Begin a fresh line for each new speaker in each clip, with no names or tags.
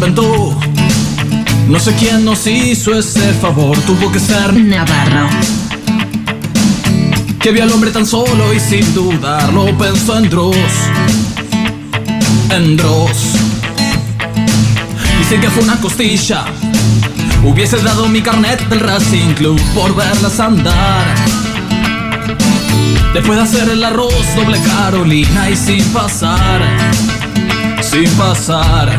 inventó. No sé quién nos hizo ese favor, tuvo que ser
Navarro.
que vio al hombre tan solo y sin dudarlo pensó en Dross. En Dross. Dicen que fue una costilla. Hubiese dado mi carnet del Racing Club por verlas andar. Después de hacer el arroz doble Carolina y sin pasar. Sin pasar.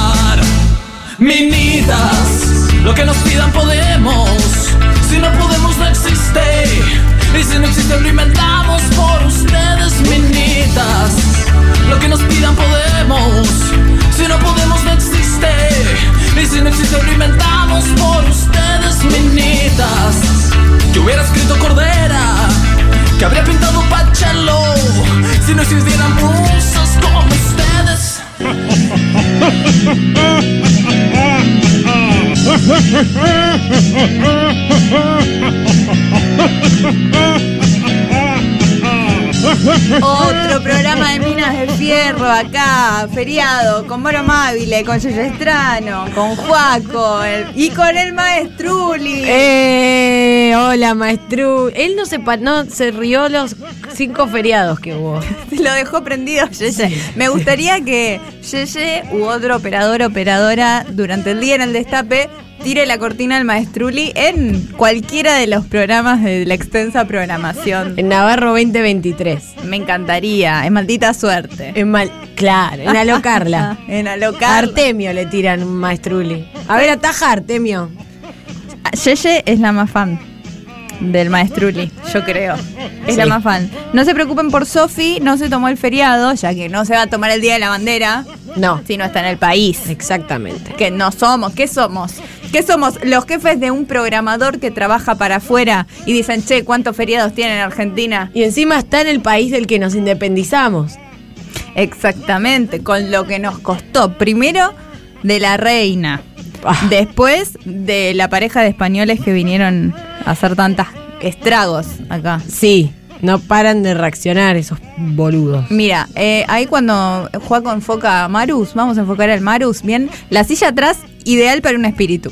Minitas, lo que nos pidan podemos. Si no podemos, no existe. Y si no existe, lo inventamos por ustedes, minitas. Lo que nos pidan podemos. Si no podemos, no existe. Y si no existe, lo inventamos por ustedes, minitas. Yo hubiera escrito Cordera, que habría pintado Pachelo. Si no existieran musas como ustedes.
Otro programa de Minas de Fierro acá, feriado, con Moro Mávile, con Yoyo Estrano, con Juaco y con el Maestruli.
Eh, hola, maestro. Él no se, no se rió los cinco feriados que hubo.
Lo dejó prendido Yeye. Me gustaría que Yeye u otro operador operadora durante el día en el destape tire la cortina al Maestruli en cualquiera de los programas de la extensa programación.
En Navarro 2023.
Me encantaría, es maldita suerte.
En mal, claro, en alocarla.
en
A
alocar.
Artemio le tiran un maestruli. A ver, ataja Artemio.
Yeye es la más fan del Maestruli, yo creo. Es la más fan. No se preocupen por Sofi, no se tomó el feriado, ya que no se va a tomar el Día de la Bandera
No,
si no está en el país.
exactamente.
Que no somos, ¿qué somos? ¿Qué somos? Los jefes de un programador que trabaja para afuera y dicen, che, ¿cuántos feriados tienen en Argentina?
Y encima está en el país del que nos independizamos.
Exactamente, con lo que nos costó. Primero, de la reina. Después, de la pareja de españoles que vinieron a hacer tantas estragos acá.
Sí, no paran de reaccionar esos boludos.
Mira, eh, ahí cuando Juaco enfoca a Marus, vamos a enfocar al Marus, bien, la silla atrás, ideal para un espíritu.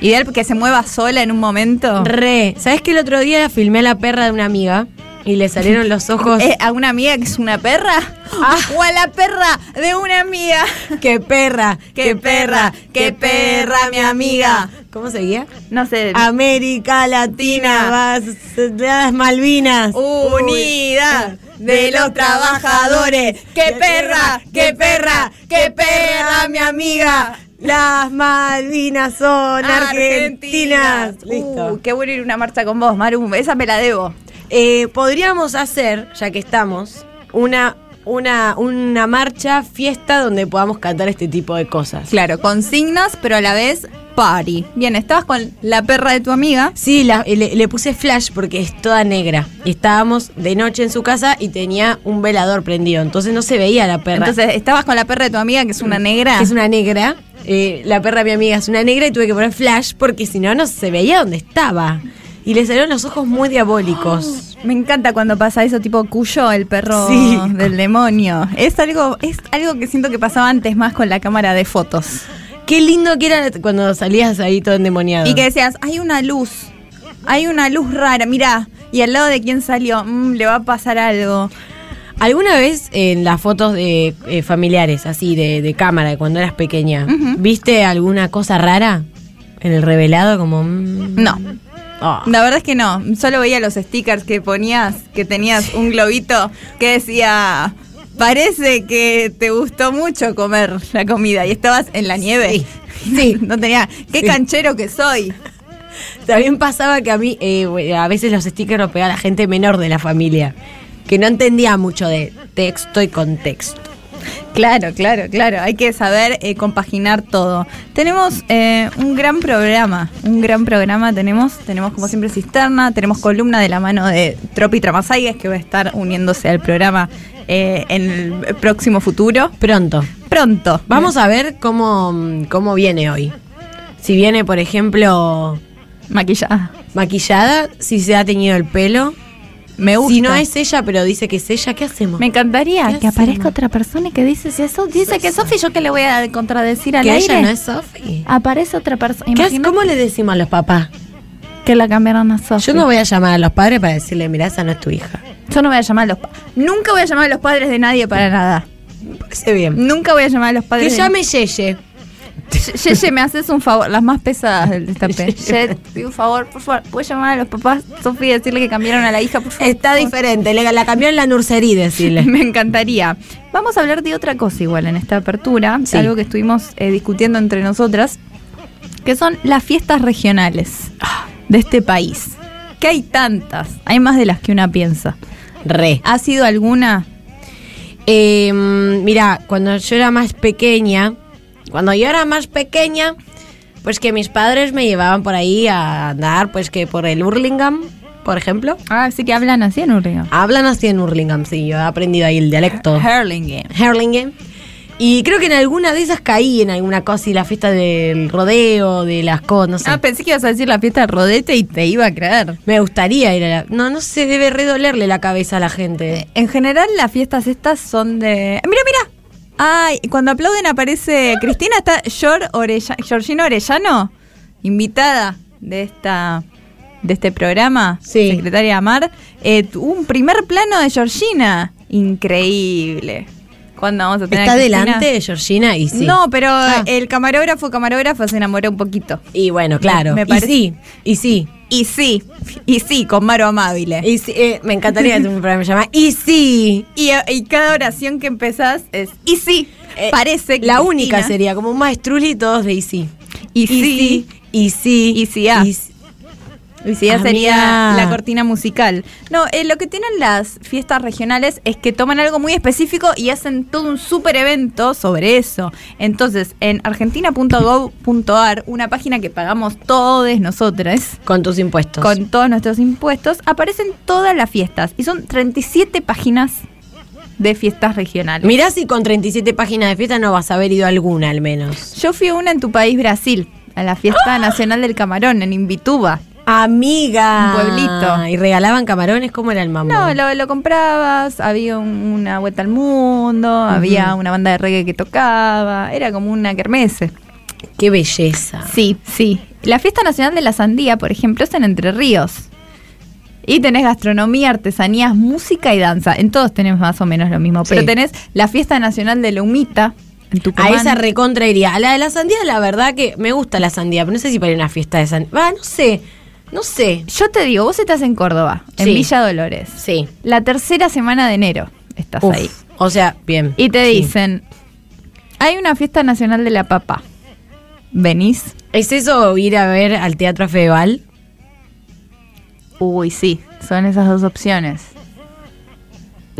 Ideal que se mueva sola en un momento.
Re, ¿sabes que el otro día filmé a la perra de una amiga y le salieron los ojos?
Eh, ¿A una amiga que es una perra?
Ah.
¿O a la perra de una amiga?
¡Qué perra!
¡Qué perra! ¡Qué perra, mi amiga!
¿Cómo seguía?
No sé.
América Latina, vas, las Malvinas.
Unidad de los trabajadores. ¡Qué perra! ¡Qué perra! ¡Qué perra, mi amiga!
Las Malvinas son argentinas. Listo.
Uh, qué bueno ir a una marcha con vos, Maru. Esa me la debo.
Eh, podríamos hacer, ya que estamos, una, una, una marcha, fiesta donde podamos cantar este tipo de cosas.
Claro, consignas, pero a la vez party. Bien, estabas con la perra de tu amiga.
Sí, la- le, le puse flash porque es toda negra. Estábamos de noche en su casa y tenía un velador prendido. Entonces no se veía la perra.
Entonces, estabas con la perra de tu amiga, que es una negra.
que es una negra. Eh, la perra de mi amiga es una negra y tuve que poner flash porque si no, no se veía dónde estaba. Y le salieron los ojos muy diabólicos.
Me encanta cuando pasa eso, tipo Cuyo, el perro
Sí.
del demonio. Es algo, es algo que siento que pasaba antes más con la cámara de fotos.
Qué lindo que era cuando salías ahí todo endemoniado.
Y que decías, hay una luz, hay una luz rara, mirá, y al lado de quién salió, Mm, le va a pasar algo.
¿Alguna vez en las fotos de eh, familiares, así, de, de cámara, de cuando eras pequeña, viste alguna cosa rara en el revelado? Como. mm,
No.
Ah.
La verdad es que no, solo veía los stickers que ponías, que tenías un globito que decía, parece que te gustó mucho comer la comida y estabas en la nieve.
Sí. Sí.
no tenía, qué
Sí.
canchero que soy.
También pasaba que a mí, eh, a veces los stickers los pegaba la gente menor de la familia, que no entendía mucho de texto y contexto.
Claro, claro, claro. Hay que saber eh, compaginar todo. Tenemos eh, un gran programa, un gran programa tenemos. Tenemos como siempre cisterna, tenemos columna de la mano de Tropi Tramasaigas que va a estar uniéndose al programa eh, en el próximo futuro.
Pronto.
Pronto.
Vamos a ver cómo, cómo viene hoy. Si viene, por ejemplo,
Maquillada.
maquillada, si se ha teñido el pelo.
Me gusta.
Si no es ella, pero dice que es ella, ¿qué hacemos?
Me encantaría
¿Qué
que aparezca otra persona y que dice si eso dice que es Sofi, yo que le voy a contradecir al
que
aire.
ella no es Sofi.
Aparece otra persona.
¿Qué hace-
Imagínate
¿Cómo le decimos a los papás?
que la cambiaron a Sofi.
Yo no voy a llamar a los padres para decirle, mira, esa no es tu hija.
Yo no voy a llamar a los pa- Nunca voy a llamar a los padres de nadie para nada.
Me parece bien.
Nunca voy a llamar a los
Que
padres. de-
llame Yeye.
Ye- Yeye, me haces un favor, las más pesadas del destape. Ye, te pido un favor, por favor, ¿puedes llamar a los papás, Sofi, y decirle que cambiaron a la hija, por favor?
Está diferente, le, la cambió en la nursería, decirle.
Me encantaría. Vamos a hablar de otra cosa igual en esta apertura,
Sí.
algo que estuvimos eh, discutiendo entre nosotras, que son las fiestas regionales de este país. Que hay tantas, hay más de las que una piensa.
Re.
¿Ha sido alguna?
Eh, mira, cuando yo era más pequeña, cuando yo era más pequeña, pues que mis padres me llevaban por ahí a andar, pues que por el Hurlingham, por ejemplo.
Ah, sí que hablan así en Urriga.
Hablan así en Hurlingham, sí, yo he aprendido ahí el dialecto.
Hurlingham.
Hurlingham. Y creo que en alguna de esas caí en alguna cosa y la fiesta del rodeo, de las cosas, no sé.
Ah, pensé que ibas a decir la fiesta de rodete y te iba a creer.
Me gustaría ir a la... No, no se debe redolerle la cabeza a la gente.
En general, las fiestas estas son de. ¡Mira, mira! Ay, cuando aplauden aparece Cristina, está Georgina Orellano, invitada de esta de este programa,
Sí.
secretaria Amar. Eh, un primer plano de Georgina. Increíble. ¿Cuándo vamos a tener
¿Está
a
delante de Georgina? Y sí.
No, pero
Ah.
el camarógrafo, camarógrafo se enamoró un poquito.
Y bueno, claro.
Me
y
parece-
sí, y sí.
Y sí, y sí, con Maro Amabile.
Y sí, eh, me encantaría tener un programa llamado Y sí.
Y, y cada oración que empezás es, y sí,
Eh,
parece que
La
Cristina-
única sería como un maestruli todos de Y sí.
Y sí,
Y sí.
Y sí, ah.
Y sí.
Ya
Amiga.
sería la cortina musical. No, eh, lo que tienen las fiestas regionales es que toman algo muy específico y hacen todo un super evento sobre eso. Entonces, en argentina.gov.ar, una página que pagamos todos nosotras,
Con tus impuestos.
con todos nuestros impuestos, aparecen todas las fiestas. Y son 37 páginas de fiestas regionales.
Mirá si con 37 páginas de fiesta no vas a haber ido alguna al menos.
Yo fui a una en tu país, Brasil, a la fiesta nacional del camarón, en Imbituba.
Amiga.
Un pueblito.
¿Y regalaban camarones? ¿Cómo era el mambo?
No, lo, lo comprabas, había un- una vuelta al mundo, había una banda de reggae que tocaba, era como una kermesse.
Qué belleza.
Sí, sí. La fiesta nacional de la sandía, por ejemplo, es en Entre Ríos. Y tenés gastronomía, artesanías, música y danza. En todos tenés más o menos lo mismo. Pero tenés la fiesta nacional de la humita en
A esa recontra iría. A la de la sandía, la verdad que me gusta la sandía, pero no sé si para ir a una fiesta de sandía. Va, no sé. No sé.
Yo te digo, vos estás en Córdoba, en
Sí.
Villa Dolores.
Sí.
La tercera semana de enero estás
Uf.
ahí.
O sea, bien.
Y te
Sí.
dicen, hay una fiesta nacional de la papa. ¿Venís?
¿Es eso ir a ver al Teatro Fedeval?
Uy, sí, son esas dos opciones.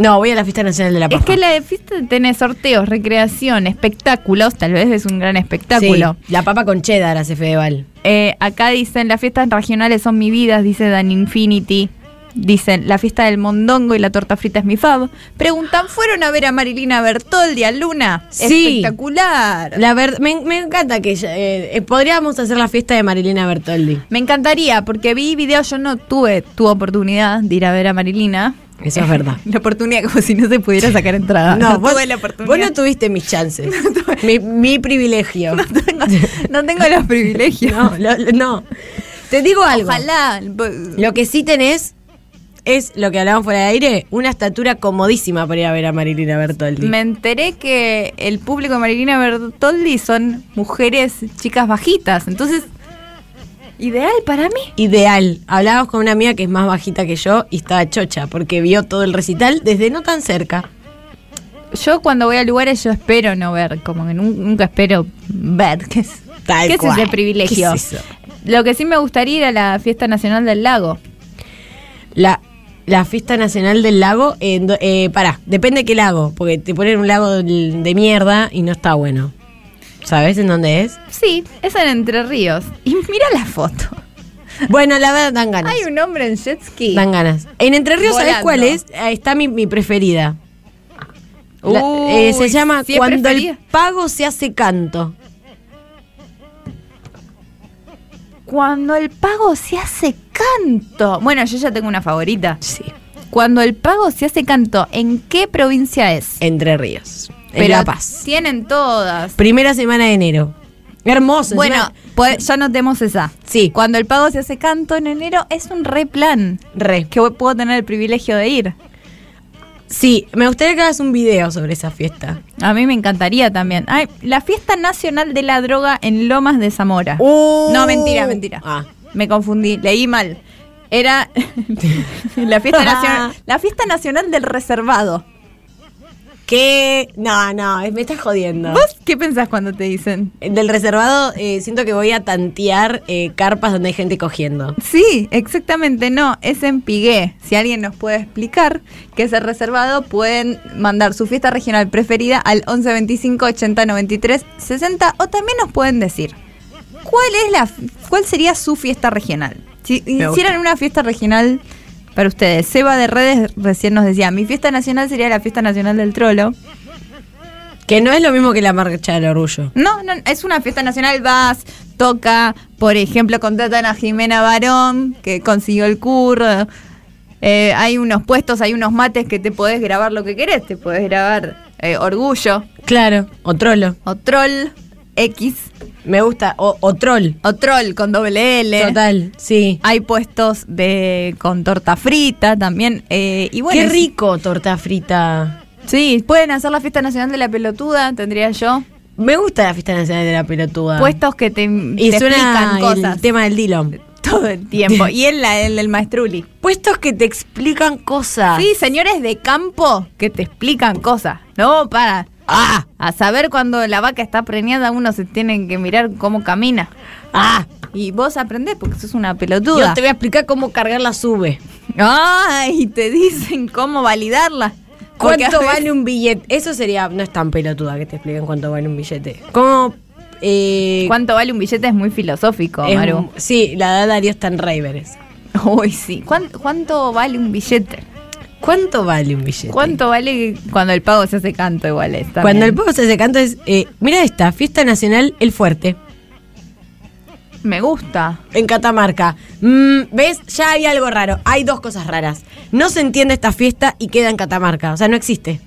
No, voy a la fiesta nacional de la papa.
Es que la fiesta tiene sorteos, recreación, espectáculos, tal vez es un gran espectáculo.
Sí, la papa con cheddar hace Fedeval.
Eh, acá dicen, las fiestas regionales son mi vida, dice Dan Infinity. Dicen, la fiesta del mondongo y la torta frita es mi fab. Preguntan, ¿fueron a ver a Marilina Bertoldi a Luna?
Sí.
Espectacular.
La me, me encanta que eh, eh, podríamos hacer la fiesta de Marilina Bertoldi.
Me encantaría, porque vi videos, yo no tuve tu oportunidad de ir a ver a Marilina.
Eso es verdad.
La oportunidad como si no se pudiera sacar entrada. No,
vos,
tuve la oportunidad.
vos no tuviste mis chances. mi, mi privilegio.
tengo, no tengo los privilegios.
No, lo- lo- no. Te digo algo.
Ojalá.
Lo que sí tenés es lo que hablábamos fuera de aire, una estatura comodísima para ir a ver a Marilina Bertoldi.
Me enteré que el público de Marilina Bertoldi son mujeres, chicas bajitas. Entonces, ideal para mí.
Ideal. Hablábamos con una amiga que es más bajita que yo y estaba chocha porque vio todo el recital desde no tan cerca.
Yo cuando voy a lugares yo espero no ver, como que nun- nunca espero ver. ¿Qué es,
Tal
¿qué es ese privilegio?
¿Qué es eso?
Lo que sí me gustaría ir a la fiesta nacional del lago.
La, La fiesta nacional del lago, eh, pará, depende qué lago, porque te ponen un lago de, de mierda y no está bueno. ¿Sabes en dónde es?
Sí, es en Entre Ríos. Y mira la foto.
Bueno, la verdad dan ganas.
Hay un hombre en jet ski.
Dan ganas. En Entre Ríos, ¿sabes cuál es? Ahí está mi, mi preferida. La- eh, se llama
¿sí es
Cuando
preferida?
el pago se hace canto.
Cuando el pago se hace canto. Bueno, yo ya tengo una favorita.
Sí.
Cuando el pago se hace canto, ¿en qué provincia es?
Entre Ríos. En
Pero
La Paz.
Tienen todas.
Primera semana de enero. Hermoso.
Bueno,
encima-
pues ya notemos esa.
Sí.
Cuando el pago se hace canto en enero es un re plan.
Re.
Que puedo tener el privilegio de ir.
Sí, me gustaría que hagas un video sobre esa fiesta.
A mí me encantaría también. Ay, la fiesta nacional de la droga en Lomas de Zamora.
Uh.
No, mentira, mentira.
Ah.
Me confundí, leí mal. Era la fiesta nacional, la fiesta nacional del reservado.
¿Qué? No, no, me estás jodiendo.
¿Vos qué pensás cuando te dicen?
Del reservado eh, siento que voy a tantear eh, carpas donde hay gente cogiendo.
Sí, exactamente, no, es en Pigué. Si alguien nos puede explicar qué es el reservado, pueden mandar su fiesta regional preferida al 11 25 80 93 60 o también nos pueden decir cuál es la cuál sería su fiesta regional. Si hicieran una fiesta regional para ustedes, Seba de Redes recién nos decía, mi fiesta nacional sería la fiesta nacional del trolo.
Que no es lo mismo que la marcha del orgullo.
No, no, es una fiesta nacional, vas, toca, por ejemplo, contratan a Jimena Barón, que consiguió el curro. Eh, hay unos puestos, hay unos mates que te podés grabar lo que querés. Te podés grabar eh, Orgullo,
Claro. O trolo.
o Troll X,
Me gusta. O, o troll.
o Troll con doble L.
Total, sí.
Hay puestos de con torta frita también. eh, y bueno,
Qué rico torta frita.
Sí, pueden hacer la fiesta nacional de la pelotuda, tendría yo.
Me gusta la fiesta nacional de la pelotuda.
Puestos que te,
y
te
suena
explican
el
cosas.
tema del Dillon.
Todo el tiempo. y el, el del maestruli.
Puestos que te explican cosas.
Sí, señores de campo que te explican cosas. No, para.
Ah,
A saber cuando la vaca está preñada, uno se tiene que mirar cómo camina.
ah.
Y vos aprendés porque sos una
Yo
pelotuda.
te voy a explicar cómo cargar la sube.
Ay, te dicen cómo validarla. Porque
¿Cuánto
veces-
vale un billete? Eso sería, no es tan pelotuda que te expliquen cuánto vale un billete. ¿Cómo? Eh,
¿Cuánto vale un billete? Es muy filosófico,
es-
Maru.
sí, la de Darío está en.
Uy, sí. ¿Cuán- ¿Cuánto vale un billete?
¿Cuánto vale un billete?
¿Cuánto vale cuando el pago se hace canto igual es? también?
Cuando el pueblo se hace canto es, eh, mira esta, Fiesta Nacional El Fuerte,
Me gusta.
en Catamarca. Mm, ¿Ves? Ya hay algo raro. Hay dos cosas raras. No se entiende esta fiesta y queda en Catamarca. O sea, no existe.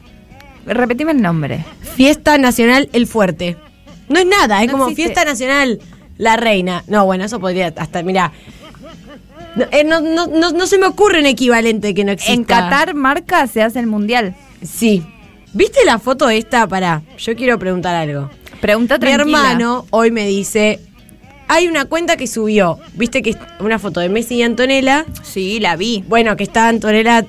Repetime el nombre.
Fiesta Nacional El Fuerte. No es nada, es
No
como
existe.
Fiesta Nacional La Reina. No, bueno, eso podría hasta, mira. No, eh, no, no, no, no se me ocurre un equivalente que no exista.
En Qatar marca se hace el mundial.
Sí. ¿Viste la foto esta? Para, yo quiero preguntar algo.
Pregunta
Mi
tranquila.
hermano hoy me dice, hay una cuenta que subió, viste que es una foto de Messi y Antonella,
Sí, la vi.
bueno, que está Antonella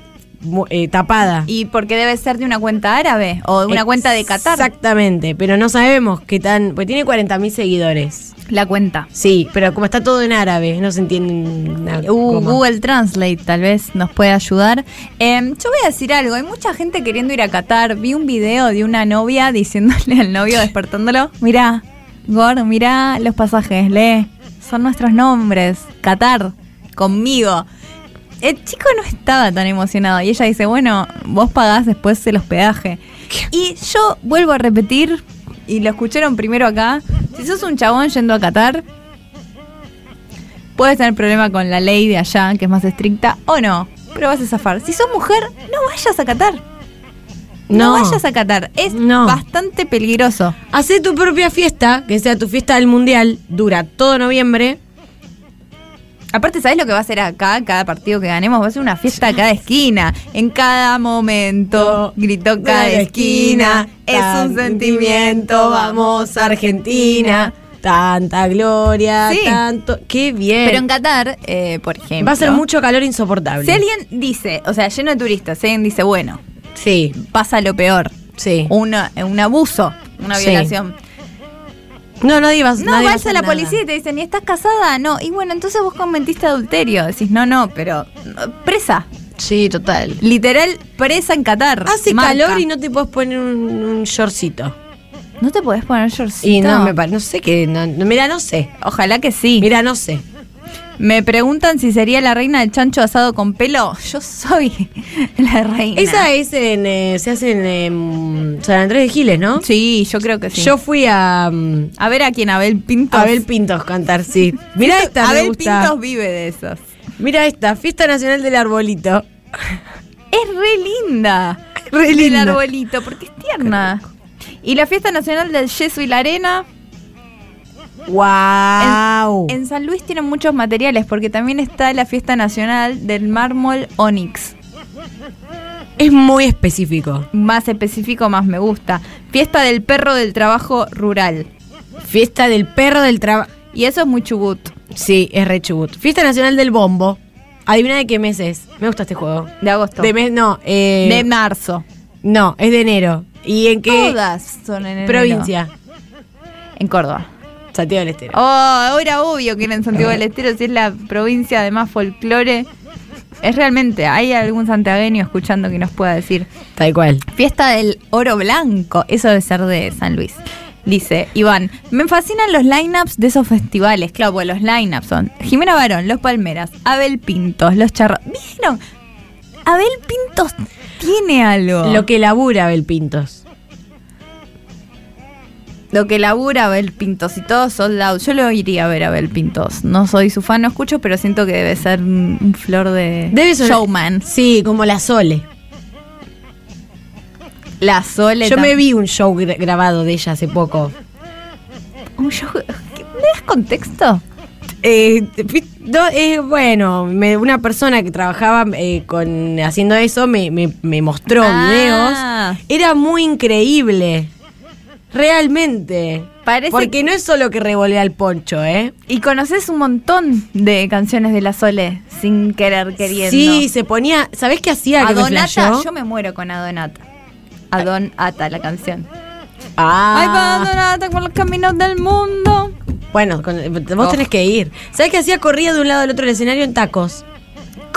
eh, tapada.
Y porque debe ser de una cuenta árabe o de una cuenta de Qatar.
Exactamente, pero no sabemos qué tan, pues tiene 40.000 seguidores.
La cuenta.
Sí, pero como está todo en árabe, no se entiende nada.
Uh. Google Translate tal vez nos puede ayudar. Em, yo voy a decir algo, hay mucha gente queriendo ir a Qatar. Vi un video de una novia diciéndole al novio, despertándolo, mirá, Gor, mirá los pasajes, lee, son nuestros nombres, Qatar, conmigo. El chico no estaba tan emocionado y ella dice, bueno, vos pagás después el hospedaje. Y yo vuelvo a repetir, y lo escucharon primero acá, si sos un chabón yendo a Qatar, Puedes tener problema con la ley de allá, que es más estricta, o no, pero vas a zafar. Si sos mujer, no vayas a Qatar. No,
No.
vayas a Qatar. Es
No.
bastante peligroso.
Hacé tu propia fiesta, que sea tu fiesta del mundial, dura todo noviembre.
Aparte, ¿sabes lo que va a ser acá? Cada partido que ganemos va a ser una fiesta a cada esquina. En cada momento, gritó cada esquina. Es un sentimiento, vamos Argentina.
Tanta gloria,
Sí.
tanto. Qué bien.
Pero en Qatar, eh, por ejemplo.
Va a ser mucho calor insoportable.
Si alguien dice, o sea, lleno de turistas, si alguien dice, bueno,
Sí,
pasa lo peor,
sí.
una, un abuso, una
Sí. No, nadie va,
No,
nadie va
vas a la
nada.
policía y te dicen, ¿y estás casada? No. Y bueno, entonces vos cometiste adulterio. Decís, no, no, pero no, presa.
Sí, total.
Literal, presa en Qatar.
Hace
Marca.
calor y no te puedes poner un, un shortcito.
¿No te podés poner shortcito?
Y no, me parece, no sé qué, no, no, mira, no sé.
Ojalá que sí.
Mira, no sé.
Me preguntan si sería la reina del chancho asado con pelo. Yo soy la reina.
Esa es en, eh, se hace en em, San Andrés de Giles, ¿no?
Sí, yo creo que sí.
Yo fui a mm,
A ver a quién, Abel Pintos.
Abel Pintos cantar, sí. Mira esta, me
Abel
gusta.
Pintos vive de esos.
Mira esta, Fiesta Nacional del Arbolito.
Es re linda.
Re
El
linda.
arbolito, porque es tierna. Y la fiesta nacional del yeso y la arena.
¡Wow!
En San Luis tienen muchos materiales, porque también está la fiesta nacional del mármol Onyx.
es muy específico.
Más específico, más me gusta. Fiesta del perro del trabajo rural.
Fiesta del perro del trabajo.
Y eso es muy chubut.
Sí, es re chubut. Fiesta Nacional del Bombo. Adivina de qué mes es. Me gusta este juego.
De agosto.
De mes, no. Eh,
De marzo.
no, es de enero. ¿Y en qué
Todas son en enero.
provincia?
En Córdoba.
Santiago del Estero.
Oh, era obvio que era en Santiago del Estero, si es la provincia de más folclore. Es realmente, ¿hay algún santiagueño escuchando que nos pueda decir?
Tal cual.
Fiesta del Oro Blanco, eso debe ser de San Luis. Dice Iván, me fascinan los lineups de esos festivales. Claro, pues los lineups son Jimena Barón, Los Palmeras, Abel Pintos, Los Charros. ¿Vieron? Abel Pintos tiene algo.
Lo que labura Abel Pintos.
Lo que labura Abel Pintos y todo sold out. Yo lo iría a ver a Abel Pintos. No soy su fan, no escucho, pero siento que debe ser un, flor de
Debe ser-
showman.
Sí, como la Sole.
La Sole.
Yo me vi un show gra- grabado de ella hace poco.
Un show- ¿Qué- ¿Me das contexto?
Eh, no, eh, bueno, me- una persona que trabajaba eh, con haciendo eso me, me- me mostró
Ah.
videos. Era muy increíble. Realmente.
Parece-
Porque no es solo que revolea el poncho, ¿eh?
Y conoces un montón de canciones de la Sole sin querer queriendo.
Sí, se ponía. ¿Sabés qué hacía? Que me
Adonata, yo me muero con Adonata. Adon Ata, la canción.
Ah.
Ay, va Adonata por los caminos del mundo.
Bueno, con- vos
Oh.
tenés que ir. ¿Sabés qué hacía? Corría de un lado al otro del escenario en tacos.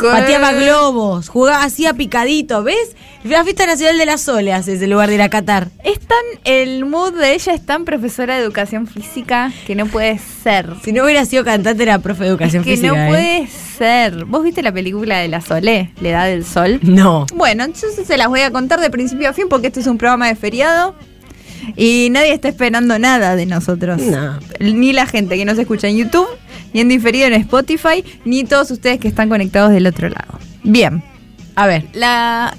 Pateaba globos, jugaba, hacía picadito, ¿ves? La fiesta nacional de la Sole hace ese lugar de ir a Qatar.
Es tan, el mood de ella es tan profesora de educación física que no puede ser.
Si no hubiera sido cantante, era profe de educación
que
física.
no
¿eh?
puede ser. ¿Vos viste la película de la Sole? ¿Le da del sol?
No.
Bueno, entonces se las voy a contar de principio a fin porque este es un programa de feriado y nadie está esperando nada de nosotros.
No.
Ni la gente que nos escucha en YouTube, ni en diferido en Spotify, ni todos ustedes que están conectados del otro lado. Bien,
A ver.
la...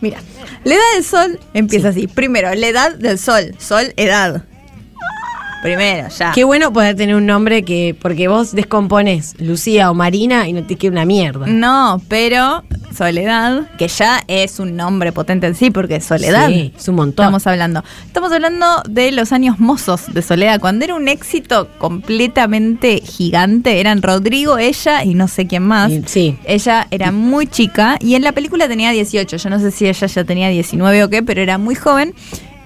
Mira, la edad del sol empieza así. Primero, la edad del sol. Sol, edad. Primero, ya.
Qué bueno poder tener un nombre que. Porque vos descomponés Lucía o Marina y no te queda una mierda.
No, pero Soledad, que ya es un nombre potente en sí, porque Soledad.
Sí, es un montón.
Estamos hablando. Estamos hablando de los años mozos de Soledad, cuando era un éxito completamente gigante. Eran Rodrigo, ella y no sé quién más.
Sí.
Ella era muy chica y en la película tenía 18. Yo no sé si ella ya tenía 19 o qué, pero era muy joven.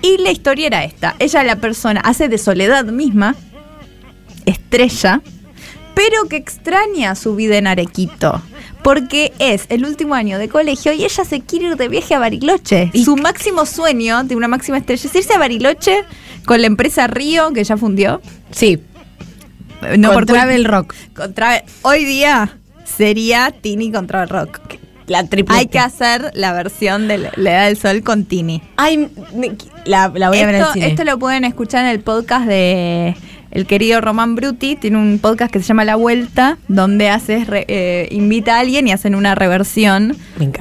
Y la historia era esta. Ella, la persona, hace de Soledad misma, estrella, pero que extraña su vida en Arequito. Porque es el último año de colegio y ella se quiere ir de viaje a Bariloche.
Y-
Su máximo sueño de una máxima estrella es irse a Bariloche con la empresa Río, que ya fundió.
Sí.
No
Con
por
Travel Rock.
con Hoy día sería Tini con Travel Rock.
La.
Hay que hacer la versión de La Edad del Sol con Tini.
Ay, la, la voy a ver
Esto,
al cine.
esto lo pueden escuchar en el podcast de el querido Román Bruti. Tiene un podcast que se llama La Vuelta, donde haces re- eh, invita a alguien y hacen una reversión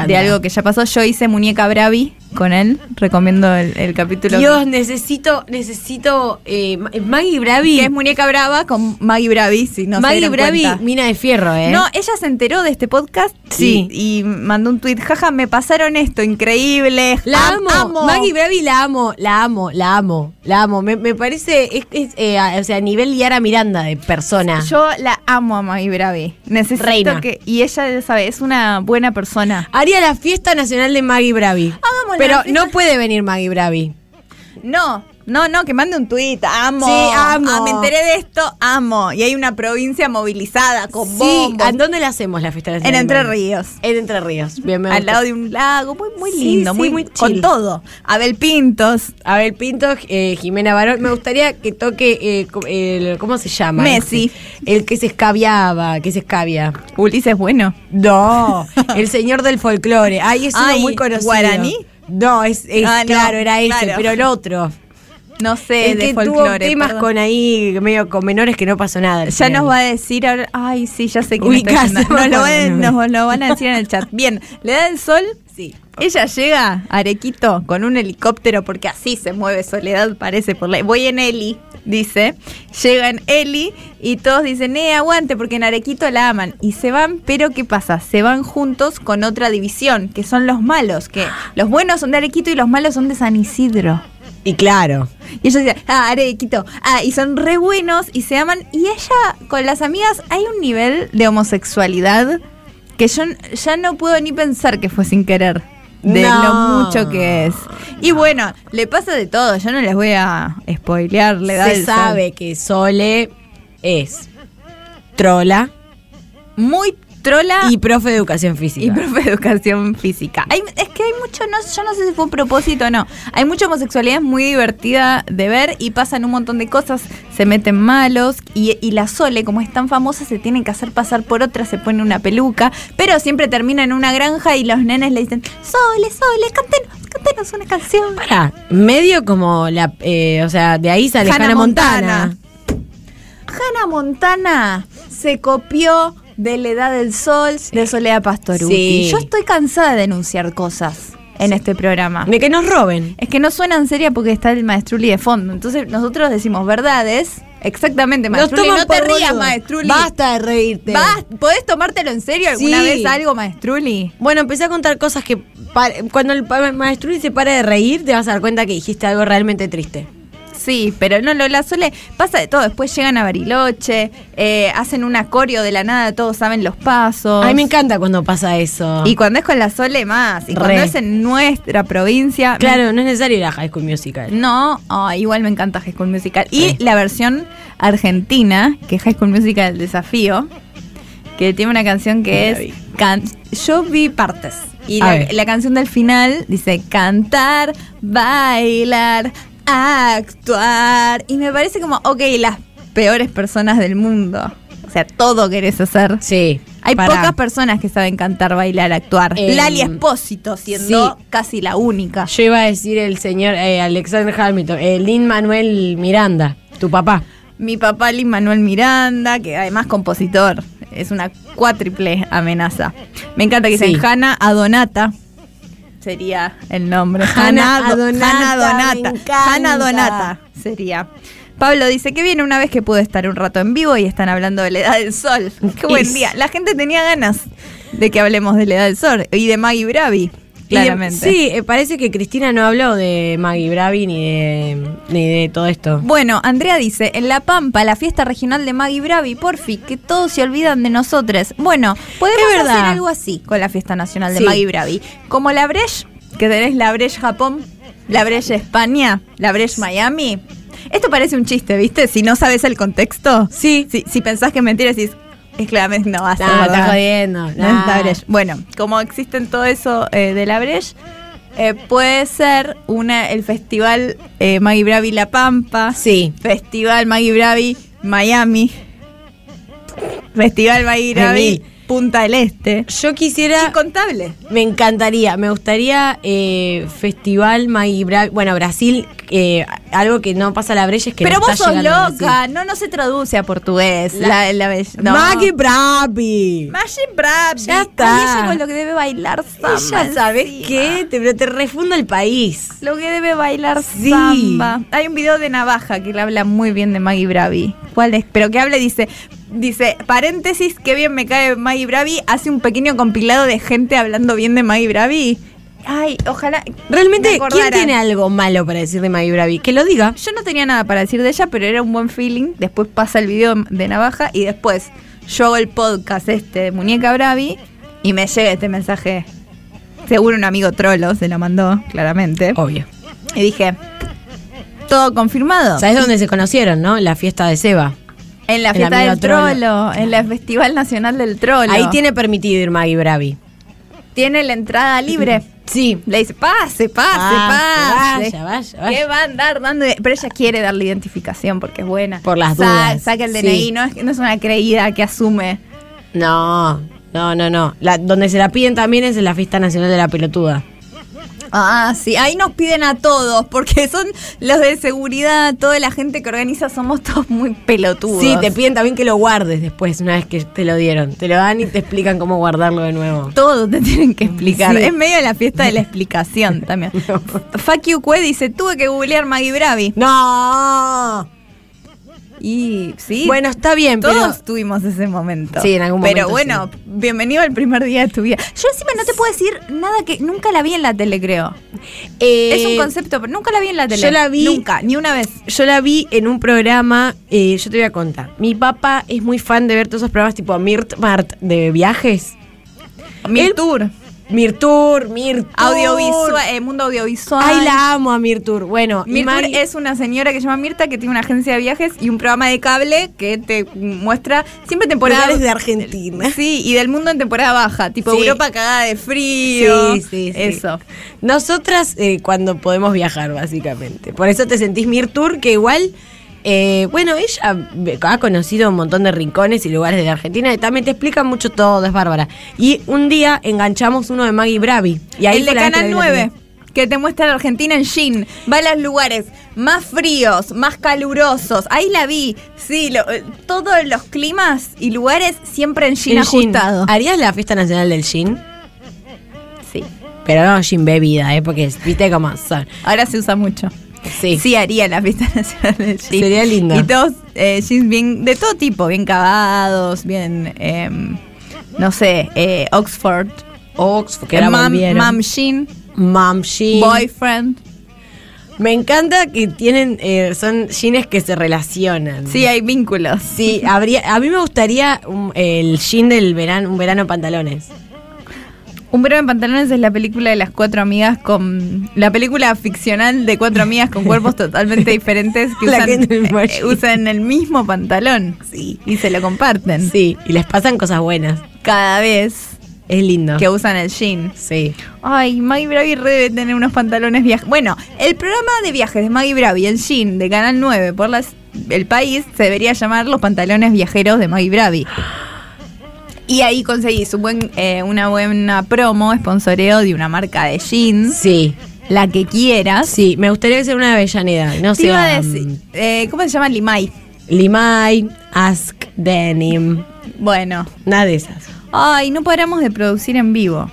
de algo que ya pasó. Yo hice Muñeca Bravi con él. Recomiendo el, el capítulo.
Dios, necesito, necesito. Eh, Ma- Maggie Bravi.
que es Muñeca Brava con Maggie Bravi, si no se
Maggie
dieron
Bravi,
cuenta.
mina de fierro, ¿eh?
No, ella se enteró de este podcast
Sí.
y, y mandó un tweet, jaja, me pasaron esto, increíble.
La
am-
amo. Maggie Bravi la amo, la amo, la amo, la amo. Me, me parece, es, es, eh, a- o sea, a nivel Yara Miranda de persona.
Yo la amo a Maggie Bravi. Necesito
Reina.
que. Y ella, sabe, es una buena persona.
Haría la fiesta nacional de Maggie Bravi.
Hagamos la
Pero no puede venir Maggie Bravi.
No, No, no, que mande un tuit. Amo.
Sí, amo.
Ah, me enteré de esto, amo. Y hay una provincia movilizada con
Sí,
bombos.
¿en dónde la hacemos la fiesta
En Entre Ríos.
En Entre Ríos. Bien, me
Al lado de un lago, muy, muy
Sí,
lindo,
sí,
muy,
muy
con
chill.
todo. Abel Pintos,
Abel Pinto, eh, Jimena Barón. Me gustaría que toque, eh, el- ¿cómo se llama?
Messi.
El que se escabiaba, que se escabia.
Ulises Bueno.
No, el señor del folclore. Ay, es uno
Ay,
muy conocido.
¿Guaraní?
No, es, es-
Ah, no,
claro, era ese,
claro.
pero el otro.
No sé,
el
de
que tuvo temas
perdón.
con ahí, medio con menores que no pasó nada.
Ya nos va a decir ahora. Ay, sí, ya sé que nos,
no no
nos lo van a decir en el chat. Bien, ¿le da el sol?
Sí.
Ella llega a Arequito con un helicóptero porque así se mueve Soledad, parece por la. Voy en Eli, dice. Llega en Eli y todos dicen, eh, aguante, porque en Arequito la aman. Y se van, pero ¿qué pasa? Se van juntos con otra división, que son los malos, que los buenos son de Arequito y los malos son de San Isidro.
Y claro.
Y ellos dicen, ah, Arequito, ah, y son re buenos y se aman. Y ella, con las amigas, hay un nivel de homosexualidad que yo ya no puedo ni pensar que fue sin querer. De
No.
lo mucho que es. Y bueno, le pasa de todo. Yo no les voy a spoilear. Le da
Se
el sol.
sabe que Sole es trola
Muy trola
y profe de educación física.
y profe de educación física. Hay- es que hay mucho, no, yo no sé si fue un propósito o no. Hay mucha homosexualidad muy divertida de ver y pasan un montón de cosas, se meten malos y, y la Sole, como es tan famosa, se tiene que hacer pasar por otra, se pone una peluca, pero siempre termina en una granja y los nenes le dicen, Sole, Sole, cantenos, cantenos una canción.
Para, medio como la, eh, o sea, de ahí sale
Hannah
Hannah Montana.
Hannah Montana se copió de la edad del sol de Soledad Pastoruti.
Sí.
Yo estoy cansada de denunciar cosas en este programa.
De que nos roben.
Es que no suenan seria porque está el maestruli de fondo. Entonces nosotros decimos verdades. Exactamente, maestruli. No te rías,
boludo.
maestruli.
Basta de reírte.
Vas- ¿Podés tomártelo en serio alguna
Sí.
vez algo, maestruli?
Bueno, empecé a contar cosas que cuando el maestro se para de reír, te vas a dar cuenta que dijiste algo realmente triste.
Sí, pero no lo la Sole pasa de todo. Después llegan a Bariloche, eh, hacen un acorio de la nada, todos saben los pasos.
A mí me encanta cuando pasa eso.
Y cuando es con la Sole más. Y cuando es en nuestra provincia.
claro, no es necesario ir a High School Musical.
No, ah, igual me encanta High School Musical. Y la versión argentina, que es High School Musical El Desafío, que tiene una canción que es... can- Yo vi partes. Y la, la canción del final dice cantar, bailar, actuar. Y me parece como, ok, las peores personas del mundo. O sea, todo querés hacer.
Sí.
Hay pocas personas que saben cantar, bailar, actuar.
Em,
Lali Espósito siendo
sí.
casi la única.
Yo iba a decir el señor eh, Alexander Hamilton, el Lin Manuel Miranda, tu papá.
Mi papá Lin Manuel Miranda, que además compositor, es una cuádruple amenaza. Me encanta que
Sí.
dicen Hanna Adonata. Sería el nombre.
Hanna
Donata. Hanna Donata sería. Pablo dice que viene una vez que pude estar un rato en vivo y están hablando de la edad del sol. Qué buen día. La gente tenía ganas de que hablemos de la edad del sol y de Maggie Bravi, claramente.
sí, eh, parece que Cristina no habló de Maggie Bravi ni de, ni de todo esto.
Bueno, Andrea dice, en La Pampa, la fiesta regional de Maggie Bravi, porfi, que todos se olvidan de nosotros. Bueno, podemos hacer algo así con la fiesta nacional de
Sí.
Maggie Bravi. Como la Breche, que tenés la Breche Japón, la Breche España, la Breche Miami. Esto parece un chiste, ¿viste? Si no sabes el contexto.
Sí.
Si, si pensás que es mentira, decís, es claramente no va a ser
No, está jodiendo.
No la Breche. Bueno, como existen todo eso eh, de la Breche, eh, puede ser una el festival eh, Maggie Bravi La Pampa.
Sí.
Festival Maggie Bravi Miami. Festival Maggie Bravi. Punta del Este.
Yo quisiera.
Incontable.
Me encantaría, me gustaría eh, Festival Maggie Bravi. Bueno, Brasil, eh, algo que no pasa a la brecha es que
Pero
no
vos sos loca, no, no se traduce a portugués.
La-
La, no.
Maggie Bravi.
Maggie Bravi.
Ya está.
Ay, ella con lo que debe bailar samba.
Ella, ¿sabes qué? Te, pero te refunda el país.
Lo que debe bailar
Sí.
samba. Hay un video de Navaja que le habla muy bien de Maggie Bravi. ¿Cuál es? Pero que habla dice, dice, paréntesis, qué bien me cae Maggie Bravi. Hace un pequeño compilado de gente hablando bien de Maggie Bravi. Ay, ojalá.
Realmente,
me
¿quién tiene algo malo para decir de Maggie Bravi? Que lo diga.
Yo no tenía nada para decir de ella, pero era un buen feeling. Después pasa el video de Navaja y después yo hago el podcast este de Muñeca Bravi y me llega este mensaje. Seguro un amigo trolo se lo mandó, claramente.
Obvio.
Y dije, Todo confirmado.
¿Sabes dónde se conocieron, no? La fiesta de Seba.
En la
El
fiesta del
trolo.
trolo, en la Festival Nacional del Trolo.
Ahí tiene permitido ir Maggie Bravi.
Tiene la entrada libre.
Sí.
Le dice, pase, pase,
Ah,
pase.
vaya, vaya, vaya.
¿Qué va a andar dando? Pero ella quiere darle identificación porque es buena.
Por las
Sa-
dudas.
Saca el
Sí.
DNI, no, es, no es una creída que asume.
No, no, no, no. La- donde se la piden también es en la fiesta nacional de la pelotuda.
Ah, sí, ahí nos piden a todos, porque son los de seguridad, toda la gente que organiza, somos todos muy pelotudos.
Sí, te piden también que lo guardes después, una vez que te lo dieron. Te lo dan y te explican cómo guardarlo de nuevo.
Todo te tienen que explicar.
Sí.
Es medio la fiesta de la explicación también. Fuck you, Cue dice, tuve que googlear Maggie Bravi.
¡No!
Y sí.
Bueno, está bien,
Todos
pero.
tuvimos ese momento.
Sí, en algún
Pero
momento,
bueno, bienvenido al primer día de tu vida. Yo encima no te puedo decir nada que nunca la vi en la tele, creo.
Eh,
es un concepto, pero nunca la vi en la tele.
yo la vi-
Nunca, ni una vez.
Yo la vi en un programa, eh, yo te voy a contar. Mi papá es muy fan de ver todos esos programas tipo Mirt Mart de viajes.
Mi
Él-
tour.
Mirtour, Mirtour.
Audiovisual, eh, mundo audiovisual.
Ay, la amo a Mirtour. Bueno, y
Mirta
Mari-
es una señora que se llama Mirta que tiene una agencia de viajes y un programa de cable que te muestra siempre temporada
Lugares de Argentina.
Sí, y del mundo en temporada baja, tipo
Sí.
Europa cagada de frío.
Sí, sí, sí.
Eso.
Nosotras eh, cuando podemos viajar, básicamente. Por eso te sentís Mirtour, que igual, eh, bueno, ella ha conocido un montón de rincones y lugares de Argentina y también te explica mucho todo, es bárbara. Y un día enganchamos uno de Maggie Bravi. Y ahí
el de Canal
vi la
9.
primera.
Que te muestra la Argentina en Shin. Va a los lugares más fríos, más calurosos. Ahí la vi. Sí, lo- eh, todos los climas y lugares siempre en Shin
gin.
ajustado.
¿Harías la fiesta nacional del gin?
Sí.
Pero no gin bebida, ¿eh? Porque viste cómo son.
Ahora se usa mucho.
Sí.
Sí, haría la fiesta nacional del gin.
Sería lindo.
Y todos eh, jeans bien, de todo tipo, bien cavados, bien, em, no sé, eh, Oxford,
Oxford, que era
mam, mam jean,
Mom jean.
boyfriend.
Me encanta que tienen, eh, son jeans que se relacionan.
Sí, hay vínculos.
Sí, habría, a mí me gustaría un- el jean del verano, un verano pantalones.
Un verano en pantalones es la película de las cuatro amigas con. La película ficcional de cuatro amigas con cuerpos totalmente diferentes que usan, eh, usan el mismo pantalón.
Sí.
Y se lo comparten.
Sí, y les pasan cosas buenas.
Cada vez
Es lindo.
que usan el jean.
Sí.
Ay, Maggie Bravi debe tener unos pantalones viajes. Bueno, el programa de viajes de Maggie Bravi en Jean de Canal 9 por las, el país se debería llamar Los pantalones viajeros de Maggie Bravi. Y ahí conseguís un buen, eh, una buena promo, sponsoreo de una marca de jeans,
Sí.
la que quieras.
Sí, me gustaría ser una de Avellaneda. No sé.
decir, eh, ¿cómo se llama Limay?
Limay, Ask Denim.
Bueno,
Nada de esas.
Ay, no paramos de producir en vivo.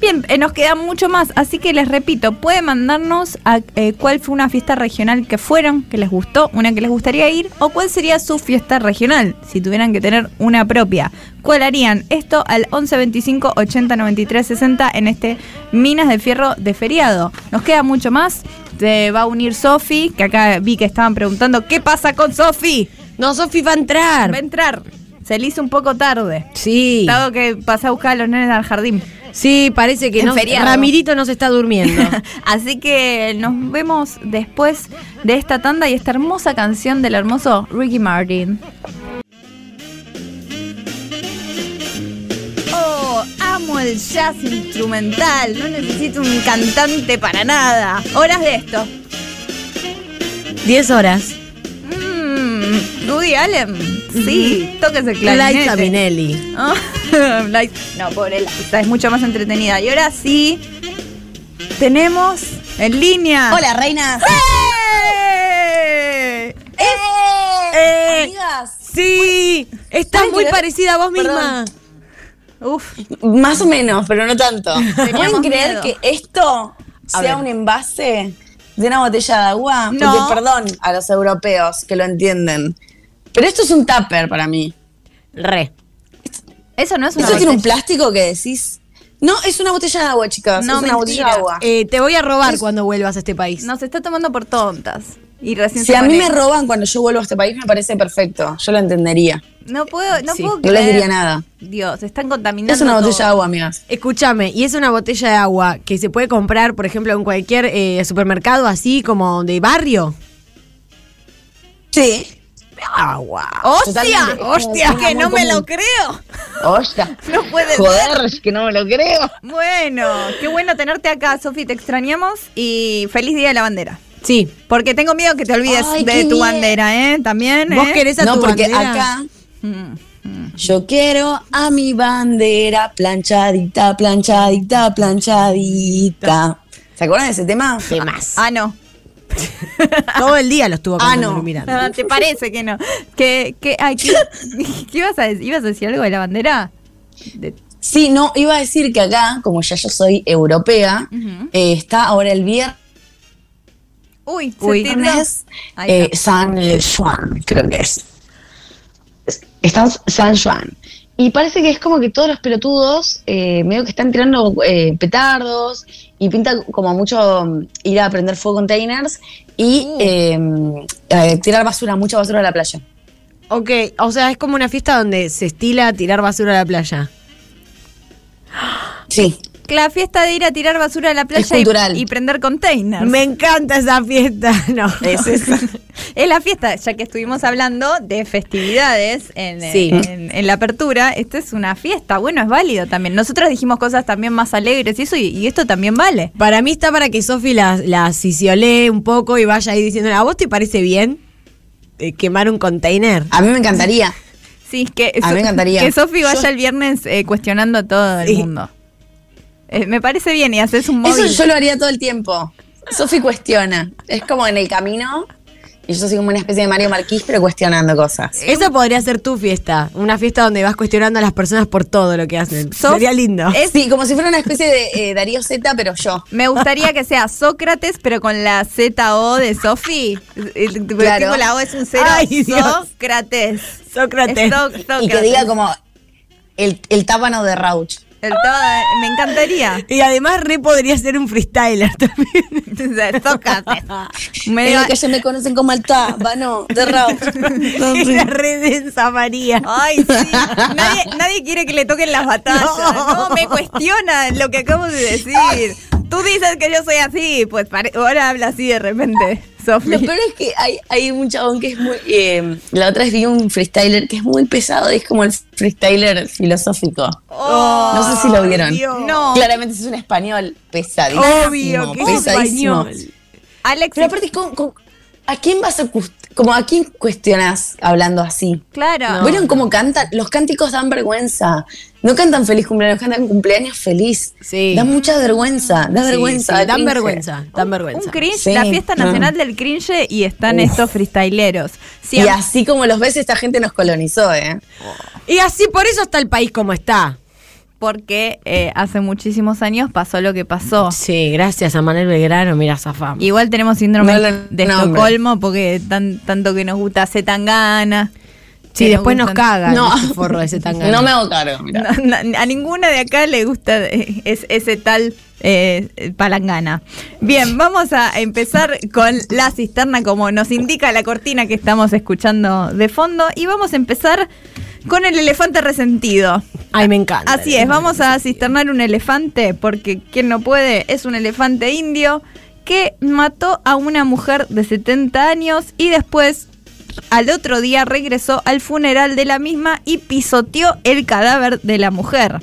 Bien, eh, nos queda mucho más, así que les repito, pueden mandarnos a eh, cuál fue una fiesta regional que fueron, que les gustó, una que les gustaría ir, o cuál sería su fiesta regional, si tuvieran que tener una propia. ¿Cuál harían? Esto al 11 25 80 93 60 en este Minas de Fierro de feriado. Nos queda mucho más. Se va a unir Sofi, que acá vi que estaban preguntando, ¿qué pasa con Sofi?
No, Sofi va a entrar.
Va a entrar. Se le hizo un poco tarde.
Sí.
Tengo que pasar a buscar a los nenes al jardín.
Sí, parece que no.
feriado.
Ramirito no se está durmiendo.
Así que nos vemos después de esta tanda y esta hermosa canción del hermoso Ricky Martin. Oh, amo el jazz instrumental. No necesito un cantante para nada. Horas de esto.
10 horas.
Mm, Rudy Allen. Sí, toques el clarinete.
Liza Minnelli.
Oh, Liza- no, pobre Liza, es mucho más entretenida. Y ahora sí, tenemos en línea.
Hola, reinas.
¡Eh!
¡Eh!
Amigas.
Sí, estás
¿Pueden
muy
creer?
parecida a vos misma.
Perdón.
Uf,
Más o menos, pero no tanto. ¿Pueden creer
miedo.
que esto
A
sea
ver.
un envase de una botella de agua?
No.
Porque, perdón a los europeos que lo entienden. Pero esto es un tupper para mí.
Re.
eso no es una
¿Esto tiene un
botella.
plástico que decís? No, es una botella de agua, chicas.
No,
es una botella de agua.
Eh, te voy a robar
Es-
cuando vuelvas a este país.
Nos está tomando por tontas. Y recién
si a mí me roban cuando yo vuelvo a este país, me parece perfecto. Yo lo entendería.
No puedo, no
Sí.
puedo
No les
creer.
diría nada.
Dios, están contaminando.
Es una botella
todo.
de agua, amigas.
Escúchame, y es una botella de agua que se puede comprar, por ejemplo, en cualquier eh, supermercado así como de barrio.
Sí.
Agua.
¡Hostia! ¡Hostia! Que no me lo creo.
Hostia.
No puede
Joder, es que no me lo creo.
Bueno, qué bueno tenerte acá, Sofi. Te extrañamos y feliz día de la bandera.
Sí.
Porque tengo miedo que te olvides
Ay,
de
qué
tu
miedo.
bandera, ¿eh? También.
¿Vos
¿eh?
querés a
No,
tu
porque
bandera?
acá
Mm.
yo quiero a mi bandera planchadita, planchadita, planchadita. ¿Se acuerdan de ese tema?
Temas.
Ah, no.
Todo el día lo estuvo
Ah, no.
Miranda.
Ah, ¿Te parece que no? ¿Qué, qué, ay, ¿qué, qué ibas a decir? ¿Ibas a decir algo de la bandera? De-
Sí, no, iba a decir que acá, como ya yo soy europea, eh, está ahora el viernes
Uy, se
Uy.
eh. San Juan, creo que es. Es- Está San Juan. Y parece que es como que todos los pelotudos eh, medio que están tirando eh, petardos y pinta como mucho mm, ir a prender fuego containers y eh, eh, tirar basura, mucha basura a la playa.
Ok, o sea, es como una fiesta donde se estila tirar basura a la playa.
Sí.
La fiesta de ir a tirar basura a la playa y, prender containers.
Me encanta esa fiesta. No.
Es esa.
Es la fiesta, ya que estuvimos hablando de festividades en,
Sí.
en- en la apertura, esta es una fiesta, bueno, es válido también. Nosotros dijimos cosas también más alegres y eso, y, y esto también vale.
Para mí está para que Sofi la, la cisiolee un poco y vaya ahí diciendo, ¿a vos te parece bien eh, quemar un container?
A mí me encantaría.
Sí, que,
A mí me encantaría.
que Sofi vaya
Yo-
el viernes eh, cuestionando a todo el
Sí.
mundo. Eh, me parece bien y haces un
Eso
móvil.
yo lo haría todo el tiempo. Sofi cuestiona. Es como en el camino y yo soy como una especie de Mario Marquís, pero cuestionando cosas.
Esa podría ser tu fiesta, una fiesta donde vas cuestionando a las personas por todo lo que hacen.
Sof-
Sería lindo.
es-
Sí, como si fuera una especie de eh, Darío Z, pero yo.
Me gustaría que sea Sócrates, pero con la Z-O de Sofi. Porque
Claro.
tipo la O es un cero.
Ay.
Sócrates.
Sócrates.
Es Só-
Y que
Sócrates.
diga como el, el tábano de Rauch.
El todo- me encantaría.
Y además re podría ser un freestyler también.
Sócrates.
En
Me
que ellos me conocen como el tábano de Rauch.
Era re densa María.
Ay, sí. Nadie, nadie quiere que le toquen las batallas.
No.
No. me cuestiona lo que acabo de decir. Tú dices que yo soy así, pues ahora habla así de repente,
Lo peor es que hay, hay un chabón que es muy. eh, la otra vez vi un freestyler que es muy pesado, es como el freestyler filosófico.
Oh,
No sé si lo vieron.
Dios.
No.
Claramente es un español pesadísimo.
Obvio que es
pesadísimo.
español.
Alex,
Pero aparte, ¿cómo- cómo- ¿a quién vas a como a quién cuestionas hablando así?
claro.
¿Vieron cómo cantan? Los cánticos dan vergüenza. No cantan feliz cumpleaños, cantan cumpleaños feliz.
Sí.
Da mucha vergüenza, da
Sí,
vergüenza.
sí,
da
dan
cringe.
vergüenza, dan vergüenza.
Un cringe,
Sí,
la fiesta nacional del cringe y están
Uf.
estos freestyleros. Sí,
Y así como los ves, esta gente nos colonizó, ¿eh?
Y así por eso está el país como está.
Porque eh, hace muchísimos años pasó lo que pasó.
Sí, gracias a Manuel Belgrano, mira, zafamos.
Igual tenemos síndrome
No
de. Estocolmo porque tan, tanto que nos gusta Zetangana.
Sí,
que
después nos
gustan-
cagan
No.
ese forro de ese tangana.
No me hago cargo, mira.
No, no, a ninguna de acá le gusta eh, es- ese tal eh, palangana. Bien, vamos a empezar con la cisterna como nos indica la cortina que estamos escuchando de fondo y vamos a empezar con el elefante resentido.
Ay, me encanta.
Así es, vamos a cisternar un elefante porque quien no puede es un elefante indio que mató a una mujer de 70 años y después al otro día regresó al funeral de la misma y pisoteó el cadáver de la mujer.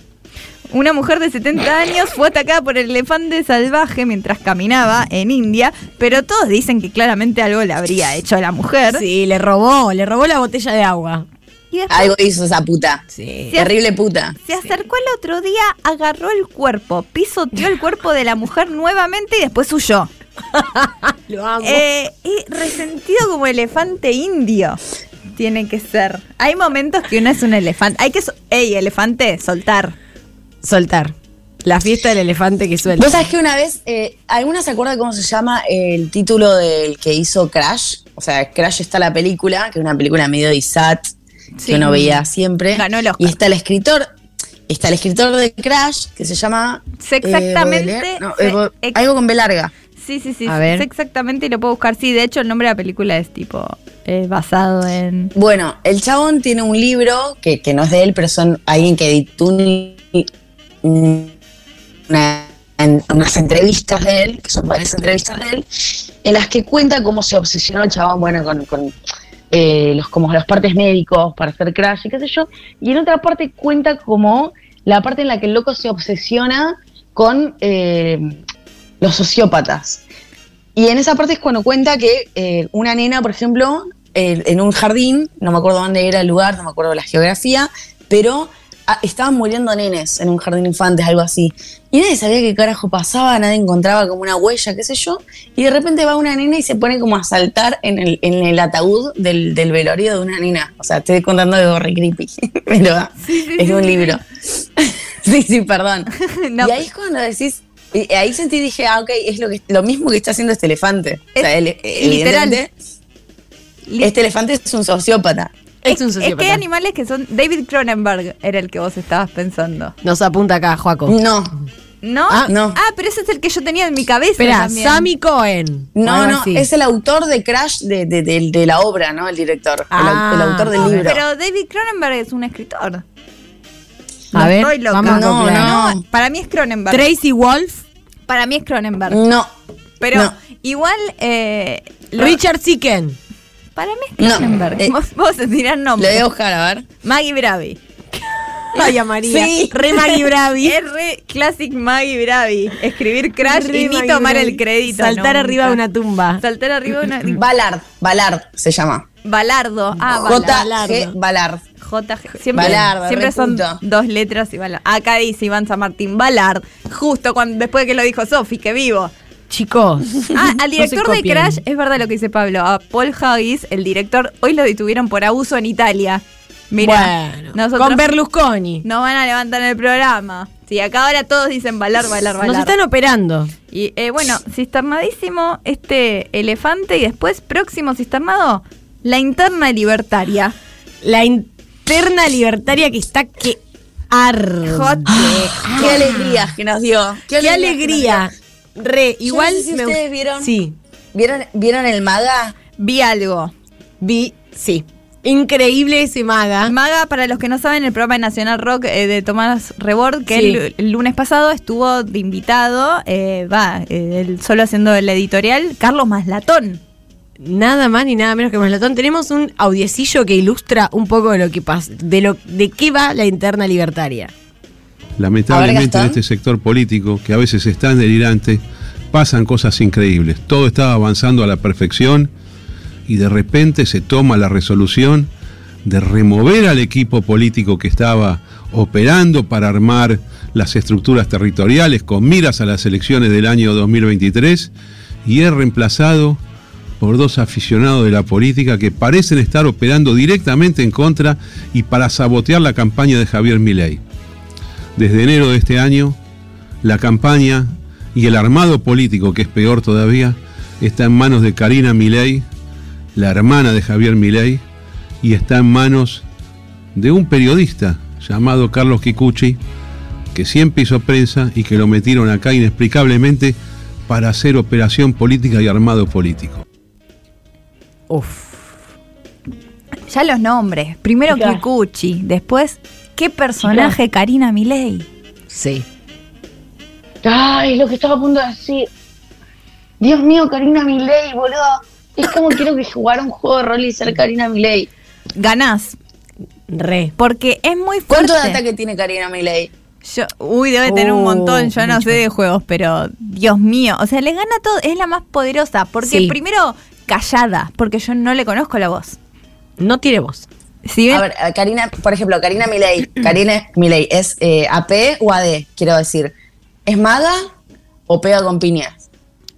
Una mujer de 70 años fue atacada por el elefante salvaje mientras caminaba en India, pero todos dicen que claramente algo le habría hecho a la mujer.
Sí, le robó, le robó la botella de agua.
Y después
Algo hizo esa puta.
Sí.
Terrible puta.
Se acercó el otro día, agarró el cuerpo, pisoteó el cuerpo de la mujer nuevamente y después huyó.
Lo amo.
Eh, y resentido como elefante indio. Tiene que ser. Hay momentos que uno es un elefante. Hay que. so- Ey, elefante, soltar.
Soltar. La fiesta del elefante que suelta.
Vos sabés que una vez, eh, ¿alguna se acuerda cómo se llama el título del que hizo Crash? O sea, Crash está la película, que es una película medio ISAT,
Sí.
que uno veía siempre.
Ganó el Oscar.
Y está el escritor, está el escritor de Crash, que se llama...
Sé
eh,
exactamente,
Baudelaire. No,
sé
eh,
ex-
algo con B larga.
Sí, sí, sí.
A ver.
sé exactamente y lo puedo buscar. Sí, de hecho, el nombre de la película es tipo. eh, basado en.
Bueno, el chabón tiene un libro que, que no es de él, pero son alguien que editó un- un- una- en- unas entrevistas de él, que son varias entrevistas de él, en las que cuenta cómo se obsesionó el chabón, bueno, con, con- eh, los, como los partes médicos para hacer crash y qué sé yo. Y en otra parte cuenta como la parte en la que el loco se obsesiona con eh, los sociópatas. Y en esa parte es cuando cuenta que eh, una nena, por ejemplo, en un jardín, no me acuerdo dónde era el lugar, no me acuerdo la geografía, pero ah, estaban muriendo nenes en un jardín de infantes, algo así. Y nadie sabía qué carajo pasaba, nadie encontraba como una huella, qué sé yo. Y de repente va una nena y se pone como a saltar en el, en el ataúd del, del velorio de una nena. O sea, estoy contando de re creepy, pero es un libro. sí, sí, perdón.
No,
y ahí es cuando decís, y ahí sentí y dije, ah, ok, es lo, que, lo mismo que está haciendo este elefante. o sea,
Es
él, evidentemente,
Li-
este elefante es un sociópata.
Es un
Es que hay animales que son. David Cronenberg era el que vos estabas pensando.
Nos apunta acá, Joaco.
No,
¿No?
Ah,
no.
Ah, pero ese es el que yo tenía en mi cabeza.
Espera,
también.
Sammy Cohen.
no, no,
así.
es el autor de Crash de, de- de- de la obra, ¿no? El director, el,
Ah.
el autor del
No,
libro.
pero David Cronenberg es un escritor.
A
No
ver,
estoy loca.
vamos a
No,
googlear.
no.
Para mí es Cronenberg.
Tracy Wolf,
Para mí es Cronenberg.
No,
Pero
no.
igual. Eh, lo-
Richard Sicken.
Para mí es
No, eh,
vos, vos dirás
lo
nombre.
voy a buscar, a ver.
Maggie Bravi.
Ay, María.
Sí.
Re Maggie Bravi.
Es re classic Maggie Bravi. Escribir crash
Re
y ni
Maggie
tomar
Bravi.
el crédito.
Saltar
nunca.
arriba de una tumba.
Saltar arriba de una.
Ballard, Ballard se llama.
Balardo. Ah, Ballard.
J.G. Ballard.
JG. Siempre,
Ballard,
siempre
re
son dos letras y Ballard. Acá dice Iván San Martín, Ballard. Justo cuando, después de que lo dijo Sofi, que vivo.
Chicos.
Ah, al
no
director de. Crash, es verdad lo que dice Pablo. A Paul Haggis, el director, hoy lo detuvieron por abuso en Italia. Mira,
Bueno,
nosotros
con Berlusconi.
nos van a levantar en el programa. Sí, acá ahora todos dicen Ballard, Ballard, Ballard.
Nos están operando.
Y eh, bueno, cisternadísimo este elefante y después próximo cisternado, la interna libertaria.
La interna libertaria que está que arde.
Jote.
Qué alegría que nos dio.
Qué alegría. Re, igual
no sé si
me
ustedes vieron.
Sí,
¿Vieron, ¿Vieron el maga?
Vi algo.
vi, sí. Increíble ese maga.
Maga, para los que no saben, el programa de Nacional Rock eh, de Tomás Rebord, que
Sí.
el, el lunes pasado estuvo de invitado, eh, va, eh, él solo haciendo el editorial, Carlos Maslatón.
Nada más ni nada menos que Maslatón. Tenemos un audiecillo que ilustra un poco de lo que pasa, de lo de qué va la interna libertaria.
Lamentablemente en este sector político, que a veces es tan delirante, pasan cosas increíbles. Todo estaba avanzando a la perfección y de repente se toma la resolución de remover al equipo político que estaba operando para armar las estructuras territoriales con miras a las elecciones del año 2023 y es reemplazado por dos aficionados de la política que parecen estar operando directamente en contra y para sabotear la campaña de Javier Milei. Desde enero de este año, la campaña y el armado político, que es peor todavía, está en manos de Karina Milei, la hermana de Javier Milei, y está en manos de un periodista llamado Carlos Kikuchi, que siempre hizo prensa y que lo metieron acá inexplicablemente para hacer operación política y armado político.
Uf.
Ya los nombres. Primero. Kikuchi, después, ¿qué personaje Karina Milei?
Sí.
Ay, lo que estaba a punto de decir. Dios mío, Karina Milei, boludo. Es como quiero que jugar un juego de rol y ser Karina Milei.
Ganás,
Re.
porque es muy fuerte.
¿Cuánto de ataque tiene Karina Milei?
Yo, uy, debe tener un montón, yo no
mucho.
sé de juegos, pero Dios mío, o sea, le gana todo, es la más poderosa, porque
Sí.
primero callada, porque yo no le conozco la voz.
No tiene voz.
Ven-
A ver, eh, Karina, por ejemplo, Karina Milei. Karina Milei, ¿es eh, AP o AD? Quiero decir. ¿Es maga o pega con piñas?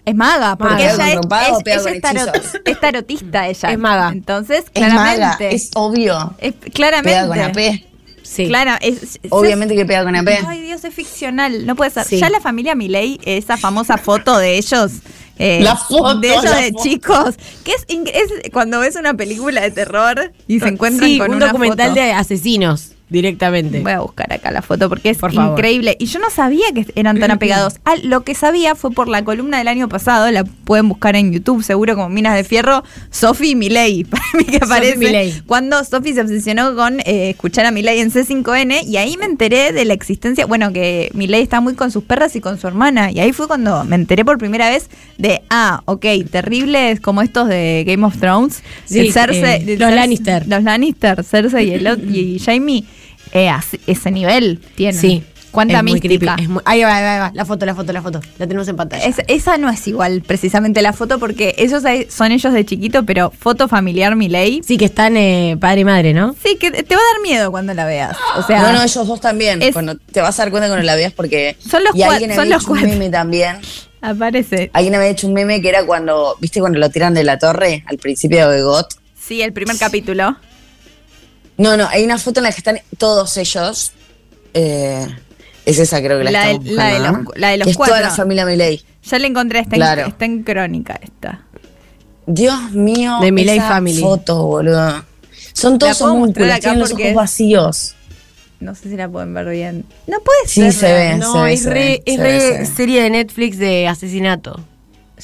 es maga, porque
Maga.
ella,
¿Pega
es, es-
o pega
ella
con
es, tarot-
hechizos?
es tarotista ella.
Es maga.
Entonces,
Es maga,
claramente.
es obvio.
es- claramente.
Pega con AP.
Sí.
Claro, es, es-
Obviamente que pega con AP.
Ay, Dios, es ficcional. No puede ser.
Sí.
Ya la familia Milei, esa famosa foto de ellos. Eh,
La foto,
De ellos
la
de
foto.
chicos. Que es, es cuando ves una película de terror y se encuentran
Sí,
con
un
una
documental
foto.
de asesinos. Directamente.
Voy a buscar acá la foto porque es
Por
increíble. Y yo no sabía que eran tan apegados. Ah, lo que sabía fue por la columna del año pasado, la pueden buscar en YouTube, seguro como Minas de Fierro, Sofi Milei, para mí que aparece.
Milei.
Cuando Sofi se obsesionó con eh, escuchar a Milei en C5N y ahí me enteré de la existencia, bueno, que Milei está muy con sus perras y con su hermana. Y ahí fue cuando me enteré por primera vez de, ah, ok, terribles como estos de Game of Thrones.
Sí,
El
eh,
el
los Lannister.
Los Lannister, Cersei y, el y Jaime, eh, así- ese nivel tienen.
Sí.
¿Cuánta
es muy
mística?
creepy, es muy- ahí va, ahí va, ahí va. La foto, la foto, la foto. La tenemos en pantalla.
Es- esa no es igual precisamente la foto porque ellos son ellos de chiquito, pero foto familiar Milei.
Sí, que están eh, padre y madre, ¿no?
Sí, que te va a dar miedo cuando la veas. O sea,
bueno, ellos dos también.
es-
Cuando te vas a dar cuenta cuando la veas porque.
Son los
y alguien
son los
un
cuatro.
meme también.
aparece.
Alguien había hecho un meme que era cuando. ¿Viste cuando lo tiran de la torre al principio de GOT?
Sí, el primer capítulo.
No, no, hay una foto en la que están todos ellos. eh, es esa, creo que la,
La de-
estamos
la de
buscando,
los-
¿no?
la de los
que es toda la familia Milei.
Ya la encontré, está,
Claro.
en, está en crónica esta.
Dios mío,
De Milei
esa
Family.
foto, boludo. Son todos homúnculos, tienen los ojos vacíos.
No sé si la pueden ver bien. No puede
Sí,
ser.
se ve.
No,
ve,
es
se
re,
ve,
es
se
re
ve, se ve.
serie de Netflix de asesinato.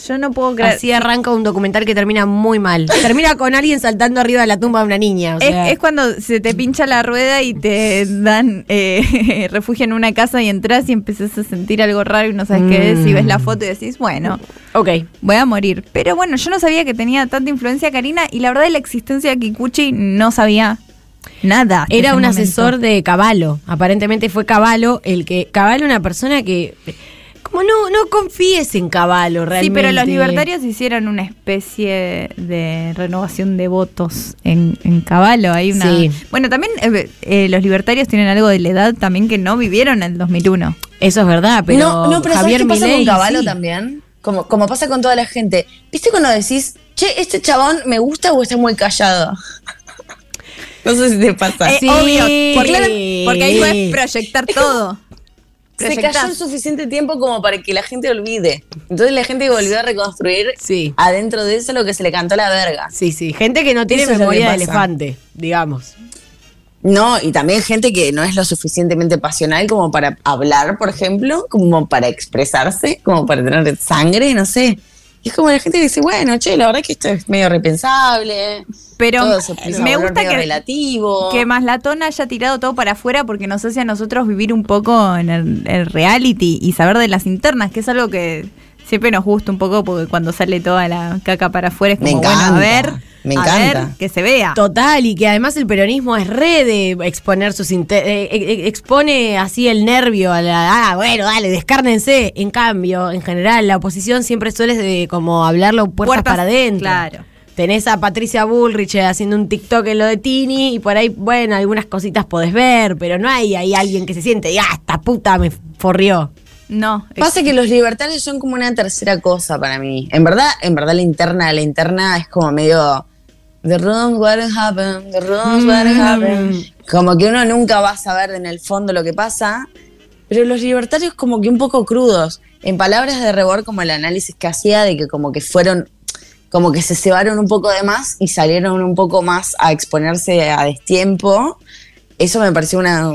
Yo no puedo creer.
Así arranca un documental que termina muy mal. Termina con alguien saltando arriba de la tumba de una niña. o
Es,
sea.
es cuando se te pincha la rueda y te dan eh, refugio en una casa y entras y empezás a sentir algo raro y no sabes qué es y ves la foto y decís, bueno,
Ok.
voy a morir. Pero bueno, yo no sabía que tenía tanta influencia Karina y la verdad de la existencia de Kikuchi no sabía nada.
Era un
momento.
asesor de Caballo. Aparentemente fue Caballo el que. Caballo, una persona que. Como no, no confíes en Caballo realmente.
Sí, pero los libertarios hicieron una especie de renovación de votos en, en Caballo. Hay una.
Sí.
Bueno, también eh, eh, los libertarios tienen algo de la edad también que no vivieron en el 2001.
Eso es verdad, pero.
no, no, pero
Javier
¿sabes qué pasa
Milei,
con Caballo
sí.
también? Como, como pasa con toda la gente. ¿Viste cuando decís, che, este chabón me gusta o está muy callado? no sé si te pasa.
Eh,
Sí.
obvio, porque, porque ahí puedes proyectar todo.
Se cayó el suficiente tiempo como para que la gente olvide. Entonces la gente volvió a reconstruir
Sí.
adentro de eso lo que se le cantó a la verga.
Sí, sí. Gente que no tiene
Eso
memoria de elefante, digamos.
No, y también gente que no es lo suficientemente pasional como para hablar, por ejemplo, como para expresarse, como para tener sangre, no sé. Y es como la gente que dice, bueno, che, la verdad que esto es medio repensable.
Pero
todo se
me gusta que,
relativo.
que Maslatón haya tirado todo para afuera porque nos hace a nosotros vivir un poco en el, el reality y saber de las internas, que es algo que siempre nos gusta un poco porque cuando sale toda la caca para afuera es como, bueno, a ver,
me
a
encanta.
ver, que se vea.
Total, y que además el peronismo es re de exponer sus inte- eh, eh, expone así el nervio a la, ah, bueno, dale, descárnense. En cambio, en general, la oposición siempre suele de como hablarlo puertas,
Puertas,
para adentro.
claro.
Tenés a Patricia Bullrich eh, haciendo un TikTok en lo de Tini y por ahí, bueno, algunas cositas podés ver, pero no hay, hay alguien que se siente y ah, esta puta me forrió.
No,
Pasa que los libertarios son como una tercera cosa para mí. En verdad, en verdad la interna, la interna es como medio The rooms what happen, the rooms what happen. Como que uno nunca va a saber en el fondo lo que pasa. Pero los libertarios como que un poco crudos. En palabras de Rebor, como el análisis que hacía de que como que fueron, como que se cebaron un poco de más y salieron un poco más a exponerse a destiempo. Eso me pareció una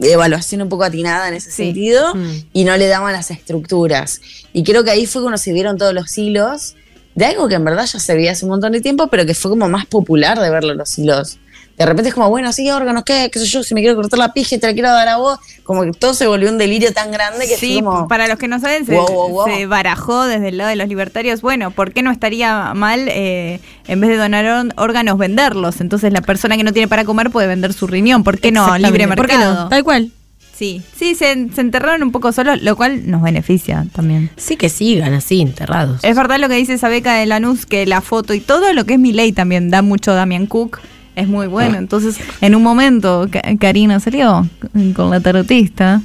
evaluación un poco atinada en ese
Sí.
sentido
Mm.
y no le daban las estructuras. Y creo que ahí fue cuando se vieron todos los hilos de algo que en verdad ya se veía hace un montón de tiempo, pero que fue como más popular de verlo los hilos. De repente es como, bueno, sí, órganos, ¿qué? ¿Qué sé yo? Si me quiero cortar la pija y te la quiero dar a vos. Como que todo se volvió un delirio tan grande que
Sí,
como...
para los que no saben, se,
Wow, wow, wow.
se barajó desde el lado de los libertarios, bueno, ¿por qué no estaría mal eh, en vez de donar órganos venderlos? Entonces la persona que no tiene para comer puede vender su riñón, ¿por qué no? Libre
¿Por qué
mercado.
no? Tal cual.
Sí, sí, se, se enterraron un poco solos, lo cual nos beneficia también.
Sí que sigan así, enterrados.
Es verdad lo que dice esa beca de Lanús, que la foto y todo lo que es mi ley también da mucho Damian Cook. Es muy bueno. Entonces, en un momento, Ka- Karina salió con la tarotista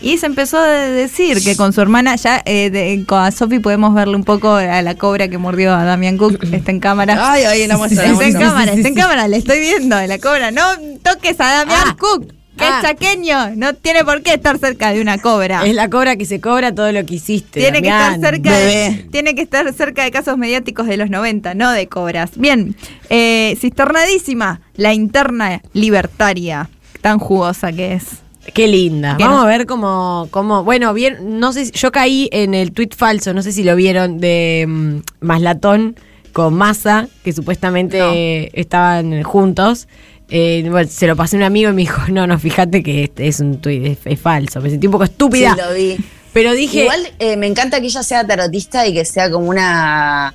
y se empezó a decir que con su hermana, ya eh, de- con a Sofi podemos verle un poco a la cobra que mordió a Damian Cook. Está en cámara.
Ay, ay, la muestra,
Está en cámara, está en cámara, le estoy viendo a la cobra. No toques a Damian
Ah.
Cook, que
Ah.
es chaqueño. No tiene por qué estar cerca de una cobra.
Es la cobra que se cobra todo lo que hiciste.
Tiene que estar cerca de, tiene que estar cerca de casos mediáticos de los 90, no de cobras. Bien, eh, cisternadísima, la interna libertaria. tan jugosa que es.
Qué linda. Vamos
no-
a ver cómo, cómo. Bueno, bien, no sé. Yo caí en el tuit falso, no sé si lo vieron, de mm, Maslatón con Massa, que supuestamente
No.
estaban juntos. Eh, bueno, se lo pasé a un amigo y me dijo, no, no, fíjate que este es un tuit, es, es falso. Me sentí un poco estúpida.
Sí, lo vi.
Pero dije.
Igual eh, me encanta que ella sea tarotista y que sea como una.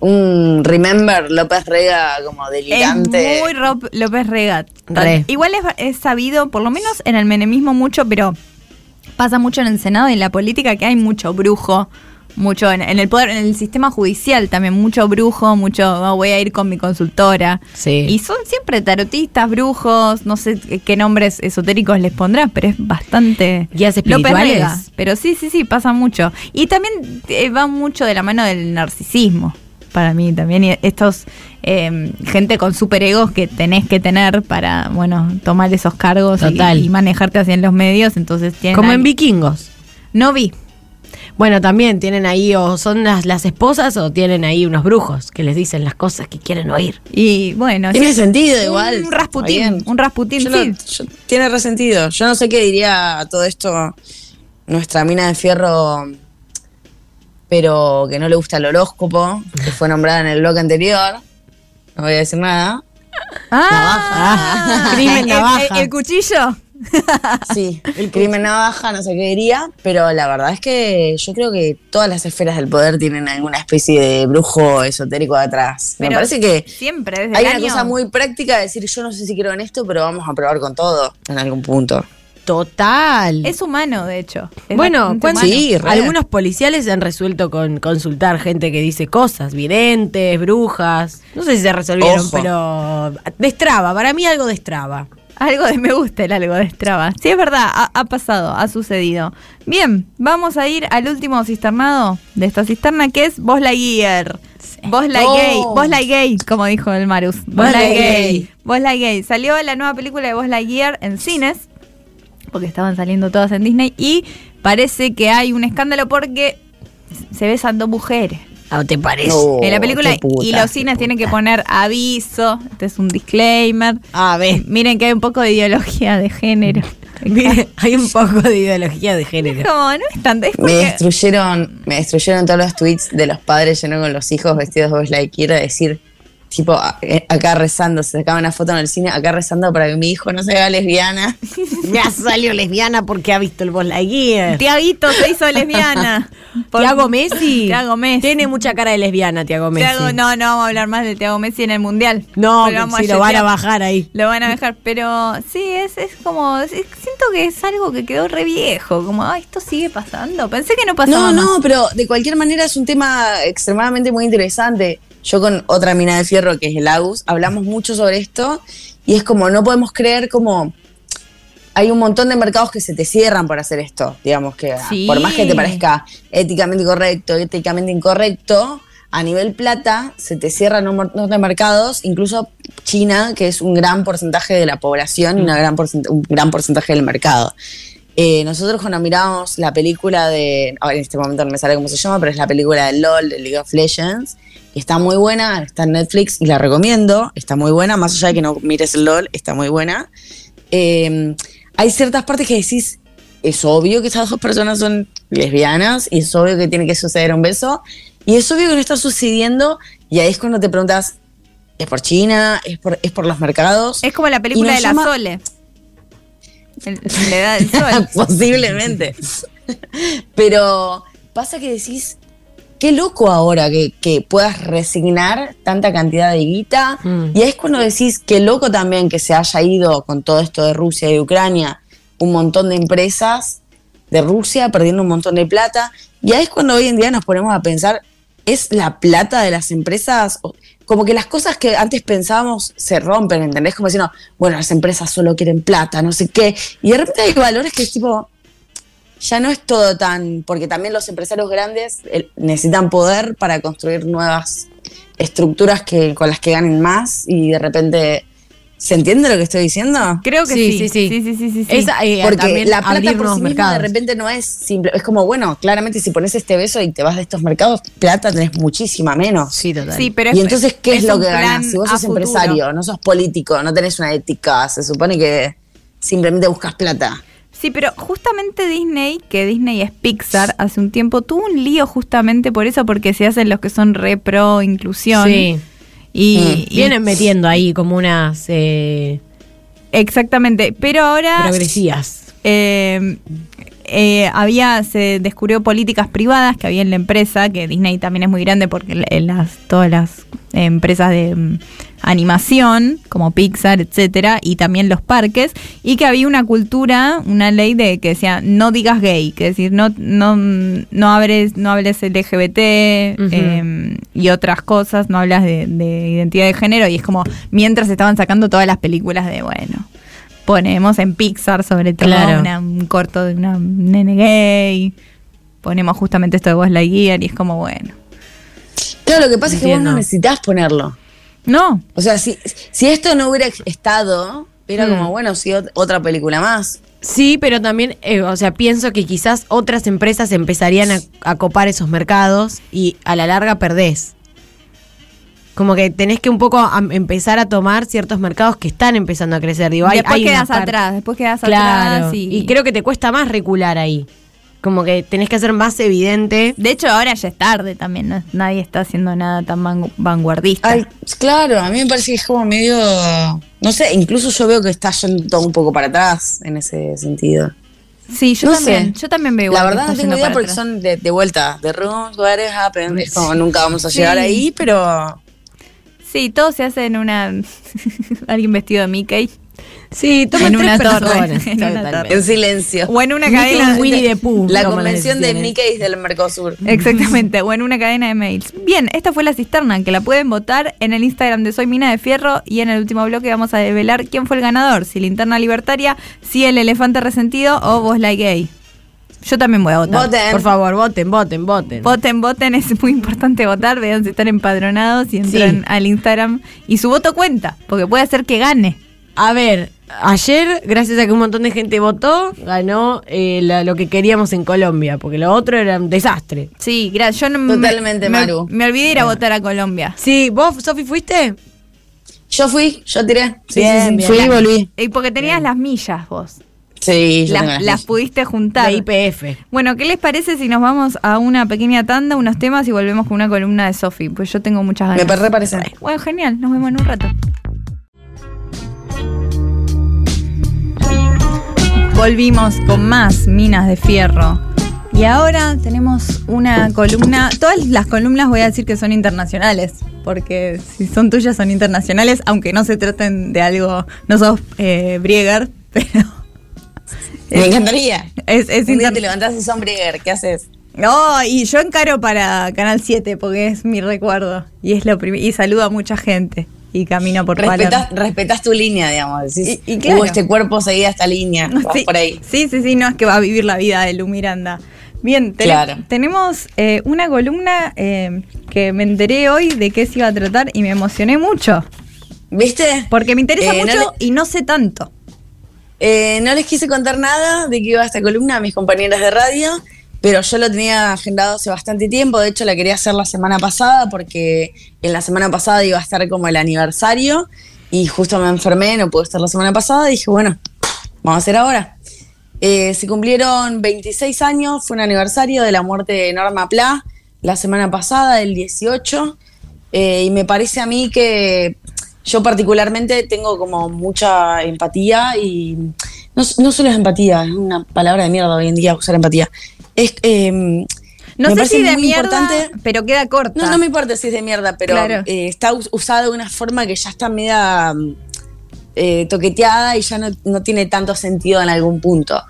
Un Remember López Rega como delirante.
Es muy Rob López Regat.
Re.
Igual es, es sabido, por lo menos en el menemismo mucho, pero pasa mucho en el Senado y en la política que hay mucho brujo. Mucho en, en el poder, en el sistema judicial también, mucho brujo, mucho "Oh, voy a ir con mi consultora.
Sí.
Y son siempre tarotistas, brujos, no sé qué- nombres esotéricos les pondrás, pero es bastante
Guías espirituales.
Rega. Pero sí, sí, sí, pasa mucho. Y también eh, va mucho de la mano del narcisismo, para mí también. Y estos, eh, gente con superegos que tenés que tener para, bueno, tomar esos cargos y-
Total.
Y, manejarte así en los medios, entonces tienen...
como en vikingos.
No vi.
Bueno, también tienen ahí, o son las, las esposas, o tienen ahí unos brujos que les dicen las cosas que quieren oír.
Y bueno...
Tiene
sí,
sentido igual.
Un rasputín, un rasputín,
Yo tiene resentido. Yo no sé qué diría a todo esto nuestra mina de fierro, pero que no le gusta el horóscopo, que fue nombrada en el blog anterior. No voy a decir nada.
Ah,
Crimen
el-
navaja.
El, el cuchillo.
Sí, el crimen navaja, no sé qué diría, pero la verdad es que yo creo que todas las esferas del poder tienen alguna especie de brujo esotérico atrás. Me parece que
Siempre, desde
hay
el
una
año-
cosa muy práctica de decir yo no sé si quiero en esto, pero vamos a probar con todo en algún punto.
Total.
Es humano, de hecho. Es
bueno,
bastante
¿cuántos-
humano.
Sí,
algunos policiales han resuelto con consultar gente que dice cosas, videntes, brujas. No sé si se resolvieron,
Ojo.
pero destraba, para mí algo destraba.
Algo de me gusta el algo de Strava. Sí, es verdad, ha, ha pasado, ha sucedido. Bien, vamos a ir al último cisternado de esta cisterna que es Buzz Lightyear. Buzz Lightyear,
No.
Buzz Lightyear, como dijo el Marus.
Buzz Lightyear.
Buzz Lightyear. Salió la nueva película de Buzz Lightyear en cines, porque estaban saliendo todas en Disney, y parece que hay un escándalo porque se besan dos mujeres.
¿A te parece?
No,
en la película
puta,
y los cines tienen que poner aviso, este es un disclaimer.
A ver,
Miren que hay un poco de ideología de género.
mire, hay un poco de ideología de género.
Como, no es tanto, es
Me destruyeron, me destruyeron todos los tweets de los padres llenos con los hijos vestidos de Buzz Lightyear a decir, tipo, eh, acá rezando, se sacaba una foto en el cine, acá rezando para que mi hijo no se haga lesbiana.
Ya salió lesbiana porque ha visto el Buzz Lightyear.
Tiaguito se hizo lesbiana. Por-
Tiago Messi.
Tiago Messi.
Tiene mucha cara de lesbiana, Tiago Messi.
Tiago- no, no vamos a hablar más de Tiago Messi en el Mundial.
No,
vamos
si lo van a bajar ahí.
Lo van a dejar, pero sí, es, es como, es- siento que es algo que quedó re viejo, como, ay, esto sigue pasando. Pensé que no pasaba
No, no,
más.
pero de cualquier manera es un tema extremadamente muy interesante. Yo con otra mina de fierro que es el Agus, hablamos mucho sobre esto y es como no podemos creer como hay un montón de mercados que se te cierran por hacer esto, digamos que
Sí.
por más que te parezca éticamente correcto, éticamente incorrecto, a nivel plata se te cierran un montón de mercados, incluso China, que es un gran porcentaje de la población y una gran un gran porcentaje del mercado. Eh, nosotros cuando miramos la película de, en este momento no me sale cómo se llama, pero es la película de LOL, de League of Legends, está muy buena, está en Netflix y la recomiendo, está muy buena, más allá de que no mires el LOL, está muy buena. Eh, hay ciertas partes que decís, es obvio que esas dos personas son lesbianas y es obvio que tiene que suceder un beso y es obvio que no está sucediendo y ahí es cuando te preguntas, ¿es por China? ¿Es por, es por los mercados?
Es como la película de la Sole. Sol.
Posiblemente. Pero pasa que decís, qué loco ahora que, que puedas resignar tanta cantidad de guita.
Mm.
Y ahí es cuando decís, qué loco también que se haya ido con todo esto de Rusia y Ucrania, un montón de empresas de Rusia perdiendo un montón de plata. Y ahí es cuando hoy en día nos ponemos a pensar, ¿es la plata de las empresas? Como que las cosas que antes pensábamos se rompen, ¿entendés? Como diciendo, bueno, las empresas solo quieren plata, no sé qué. Y de repente hay valores que es tipo, ya no es todo tan, porque también los empresarios grandes eh, necesitan poder para construir nuevas estructuras que, con las que ganen más y de repente, ¿se entiende lo que estoy diciendo?
Creo que
Sí,
sí.
sí, sí.
sí, sí, sí, sí.
Esa, eh,
Porque la plata por sí misma
mercados.
de repente no es simple, es como, bueno, claramente si pones este beso y te vas de estos mercados, plata tenés muchísima menos.
Sí, total.
Sí, pero
y
es-
entonces, ¿qué es, lo que ganas? Si vos sos
futuro.
empresario, no sos político, no tenés una ética, se supone que simplemente buscas plata.
Sí, pero justamente Disney, que Disney es Pixar, hace un tiempo tuvo un lío justamente por eso, porque se hacen los que son re pro inclusión.
Sí.
Y,
Mm.
y-
Vienen metiendo ahí como unas eh,
exactamente. Pero ahora
progresías.
eh, eh, había, se descubrió políticas privadas que había en la empresa, que Disney también es muy grande porque las, todas las empresas de animación, como Pixar, etcétera, y también los parques, y que había una cultura, una ley de que decía no digas gay, que decir no, no, no hables, no hables LGBT eh, y otras cosas, no hablas de, de identidad de género, y es como mientras estaban sacando todas las películas de bueno ponemos en Pixar sobre todo
Claro.
una- un corto de una nene gay, ponemos justamente esto de Buzz Lightyear y es como bueno.
Claro, lo que pasa es que vos no necesitas ponerlo.
No,
O sea, si, si esto no hubiera estado, era
Mm.
como, bueno, sí, ot- otra película más.
Sí, pero también, eh, o sea, pienso que quizás otras empresas empezarían a, a copar esos mercados y a la larga perdés. Como que tenés que un poco empezar a tomar ciertos mercados que están empezando a crecer. Digo, hay,
después
hay
quedas atrás, después quedas
Claro.
atrás y,
Y creo que te cuesta más recular ahí. Como que tenés que hacer más evidente.
de hecho ahora ya es tarde también, no- nadie está haciendo nada tan van- vanguardista.
Ay, claro, a mí me parece que es como medio. No sé, incluso yo veo que está yendo un poco para atrás en ese sentido.
sí, yo
no
también,
sé.
yo también veo igual
La verdad no tengo idea porque
atrás.
son de, de vuelta, de rooms, happening. Es como nunca vamos a llegar
Sí.
ahí, pero.
Sí, todo se hace en una alguien vestido de Mickey
Sí, toman
En
tres
una torre,
personas.
en una.
En silencio.
o en una
Mickey
cadena
Winnie the Pooh.
La convención de. Mickey del Mercosur.
Exactamente, o en una cadena de mails. Bien, esta fue la cisterna, que la pueden votar en el Instagram de Soy Mina de Fierro y en el último bloque vamos a develar quién fue el ganador, si Linterna Libertaria, si el Elefante Resentido o Vos Like Gay. Yo también voy a votar.
Voten.
Por favor, voten, voten, voten.
Voten, voten, es muy importante votar, vean si están empadronados y entran
Sí.
al Instagram y su voto cuenta, porque puede ser que gane.
A ver, ayer, gracias a que un montón de gente votó, ganó eh, la- lo que queríamos en Colombia, porque lo otro era un desastre.
Sí, gracias. Yo no me-
Totalmente,
me,
Maru.
Me olvidé ir a votar a Colombia.
Sí, ¿vos, Sofi, fuiste?
Yo fui, yo tiré. Sí,
Bien,
sí, sí.
bien.
Fui y volví.
Y porque tenías las millas vos.
Sí, yo tengo
Las,
las
pudiste juntar.
De IPF.
Bueno, ¿qué les parece si nos vamos a una pequeña tanda, unos temas y volvemos con una columna de Sofi? Pues yo tengo muchas ganas.
Me re parece.
Bueno, genial, nos vemos en un rato. Volvimos con más minas de fierro. Y ahora tenemos una columna. Todas las columnas voy a decir que son internacionales. Porque si son tuyas son internacionales, aunque no se traten de algo. No sos eh, Brieger, pero.
Me encantaría.
Es, es
Un día te levantás y son Brigger, ¿qué haces?
No, y yo encaro para Canal 7 porque es mi recuerdo. Y es lo y saludo a mucha gente. Y camino por
Respetás, respetás tu línea, digamos. Decís,
Y- y claro.
"Uh, este cuerpo seguía esta línea. Vas
Sí,
por ahí.
sí, sí, sí, no es que va a vivir la vida de Lu Miranda. Bien,
Claro.
tenemos eh, una columna eh, que me enteré hoy de qué se iba a tratar y me emocioné mucho.
¿Viste?
Porque me interesa
Eh, no
mucho
le-
y no sé tanto.
Eh, no les quise contar nada de que iba esta columna a mis compañeras de radio, pero yo lo tenía agendado hace bastante tiempo. De hecho, la quería hacer la semana pasada porque en la semana pasada iba a estar como el aniversario y justo me enfermé, no pude estar la semana pasada. Y dije, bueno, vamos a hacer ahora. Eh, se cumplieron 26 años, fue un aniversario de la muerte de Norma Pla la semana pasada, el 18, eh, y me parece a mí que yo particularmente tengo como mucha empatía y no, no solo es empatía, es una palabra de mierda hoy en día usar empatía. Es, eh,
No sé si de mierda,
importante-
pero queda corta.
no, no me importa si es de mierda, pero
Claro.
eh, está us- usada de una forma que ya está media mm, eh, toqueteada y ya no, no tiene tanto sentido en algún punto.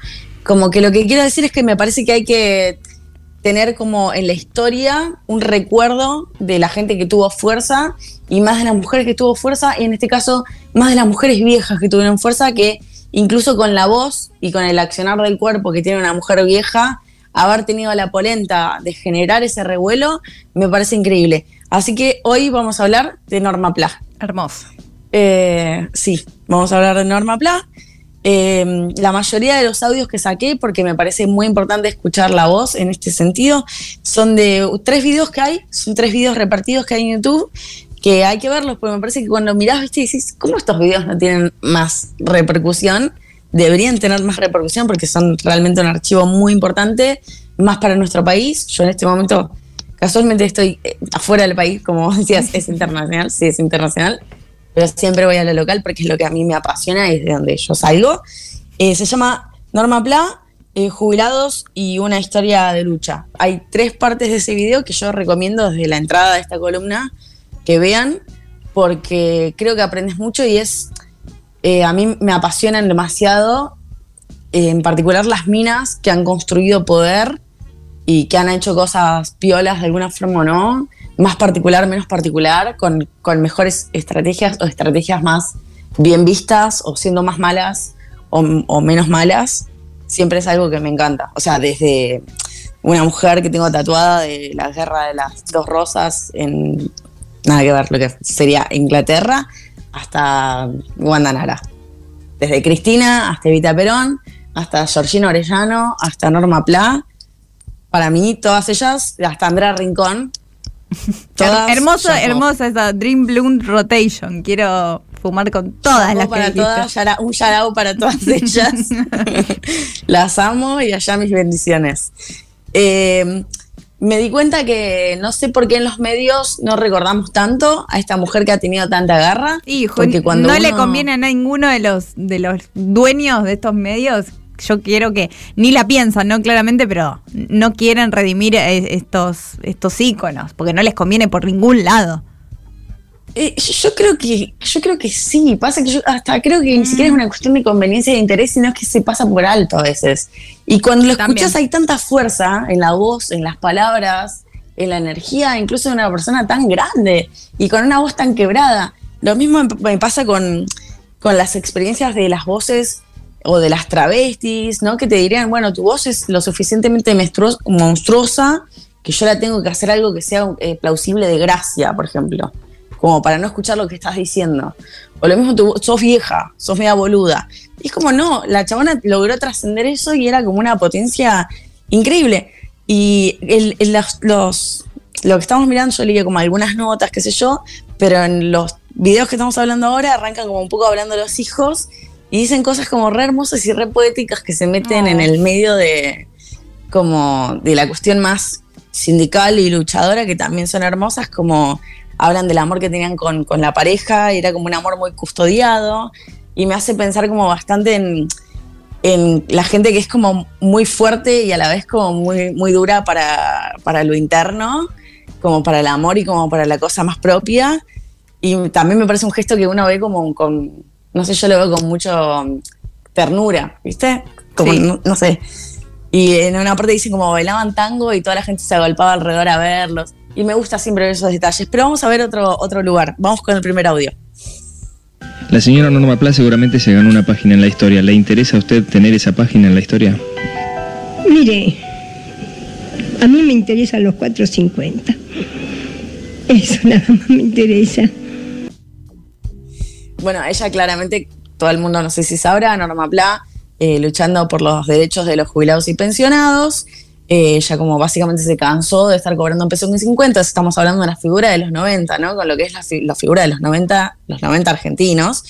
Como que lo que quiero decir es que me parece que hay que tener como en la historia un recuerdo de la gente que tuvo fuerza y más de las mujeres que tuvo fuerza y en este caso más de las mujeres viejas que tuvieron fuerza que incluso con la voz y con el accionar del cuerpo que tiene una mujer vieja, haber tenido la polenta de generar ese revuelo me parece increíble. Así que hoy vamos a hablar de Norma Pla.
Hermoso.
Eh, sí, vamos a hablar de Norma Pla. Eh, la mayoría de los audios que saqué, porque me parece muy importante escuchar la voz en este sentido, son de tres videos que hay, son tres videos repartidos que hay en YouTube, que hay que verlos, porque me parece que cuando mirás, viste, y decís, ¿cómo estos videos no tienen más repercusión? deberían tener más repercusión porque son realmente un archivo muy importante, más para nuestro país. Yo en este momento casualmente estoy eh, afuera del país, como decías, es internacional, sí es internacional, pero siempre voy a lo local porque es lo que a mí me apasiona y es de donde yo salgo. Eh, se llama Norma Pla, eh, Jubilados y una historia de lucha. Hay tres partes de ese video que yo recomiendo desde la entrada de esta columna que vean porque creo que aprendes mucho y es, a mí me apasionan demasiado, en particular las minas que han construido poder y que han hecho cosas piolas de alguna forma o no, más particular, menos particular, con, con mejores estrategias o estrategias más bien vistas o siendo más malas o, o, menos malas, siempre es algo que me encanta. O sea, desde una mujer que tengo tatuada de la guerra de las dos rosas en nada que ver lo que sería Inglaterra hasta Guandanara. Desde Cristina hasta Evita Perón, hasta Georgina Orellano, hasta Norma Pla para mí, todas ellas, hasta Andrea Rincón.
Todas hermosa, hermosa esa Dream Bloom Rotation. Quiero fumar con todas las
para
que
todas, Un shout para todas ellas. las amo y allá mis bendiciones. Eh, me di cuenta que no sé por qué en los medios no recordamos tanto a esta mujer que ha tenido tanta garra.
Hijo, porque cuando no le conviene a ninguno de los, de los dueños de estos medios yo quiero que ni la piensan, ¿no? Claramente, pero no quieren redimir eh, estos, estos íconos, porque no les conviene por ningún lado.
Eh, yo creo que, yo creo que sí, pasa que yo hasta creo que ni siquiera es una cuestión de conveniencia y de interés, sino que se pasa por alto a veces. Y cuando lo escuchas hay tanta fuerza en la voz, en las palabras, en la energía, incluso de una persona tan grande y con una voz tan quebrada. Lo mismo me pasa con, con las experiencias de las voces o de las travestis, ¿no? Que te dirían, bueno, tu voz es lo suficientemente monstruosa que yo la tengo que hacer algo que sea eh, plausible de gracia, por ejemplo, como para no escuchar lo que estás diciendo. O lo mismo, tu, sos vieja, sos media boluda. Y es como, no, la chabona logró trascender eso y era como una potencia increíble. Y los, lo que estamos mirando, yo leí como algunas notas, qué sé yo, pero en los videos que estamos hablando ahora arrancan como un poco hablando de los hijos y dicen cosas como re hermosas y re poéticas que se meten en el medio de como de la cuestión más sindical y luchadora, que también son hermosas, como hablan del amor que tenían con, la pareja, y era como un amor muy custodiado, y me hace pensar como bastante en, en la gente que es como muy fuerte y a la vez como muy, muy dura para, para lo interno, como para el amor y como para la cosa más propia. Y también me parece un gesto que uno ve como con, no sé, yo lo veo con mucho ternura, ¿viste? Como, no, sé. Y en una parte dicen como bailaban tango y toda la gente se agolpaba alrededor a verlos. Y me gusta siempre ver esos detalles. Pero vamos a ver otro, otro lugar. Vamos con el primer audio.
La señora Norma Pla seguramente se ganó una página en la historia. ¿Le interesa a usted tener esa página en la historia?
Mire, a mí me interesan los 450. Eso nada más me interesa.
Bueno, ella claramente, todo el mundo no sé si sabrá, Norma Pla, eh, luchando por los derechos de los jubilados y pensionados. Eh, ella como básicamente se cansó de estar cobrando un peso en 50, estamos hablando de la figura de los 90, ¿no? Con lo que es la, figura de los 90, los 90 argentinos.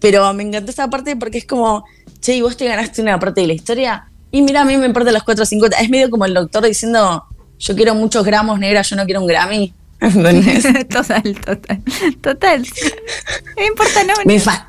Pero me encantó esta parte porque es como, che, y vos te ganaste una parte de la historia. Y mira, a mí me importa los 450. Es medio como el doctor diciendo, yo quiero muchos gramos negras, yo no quiero un Grammy.
total, total. Total. No importa, no.
Me fa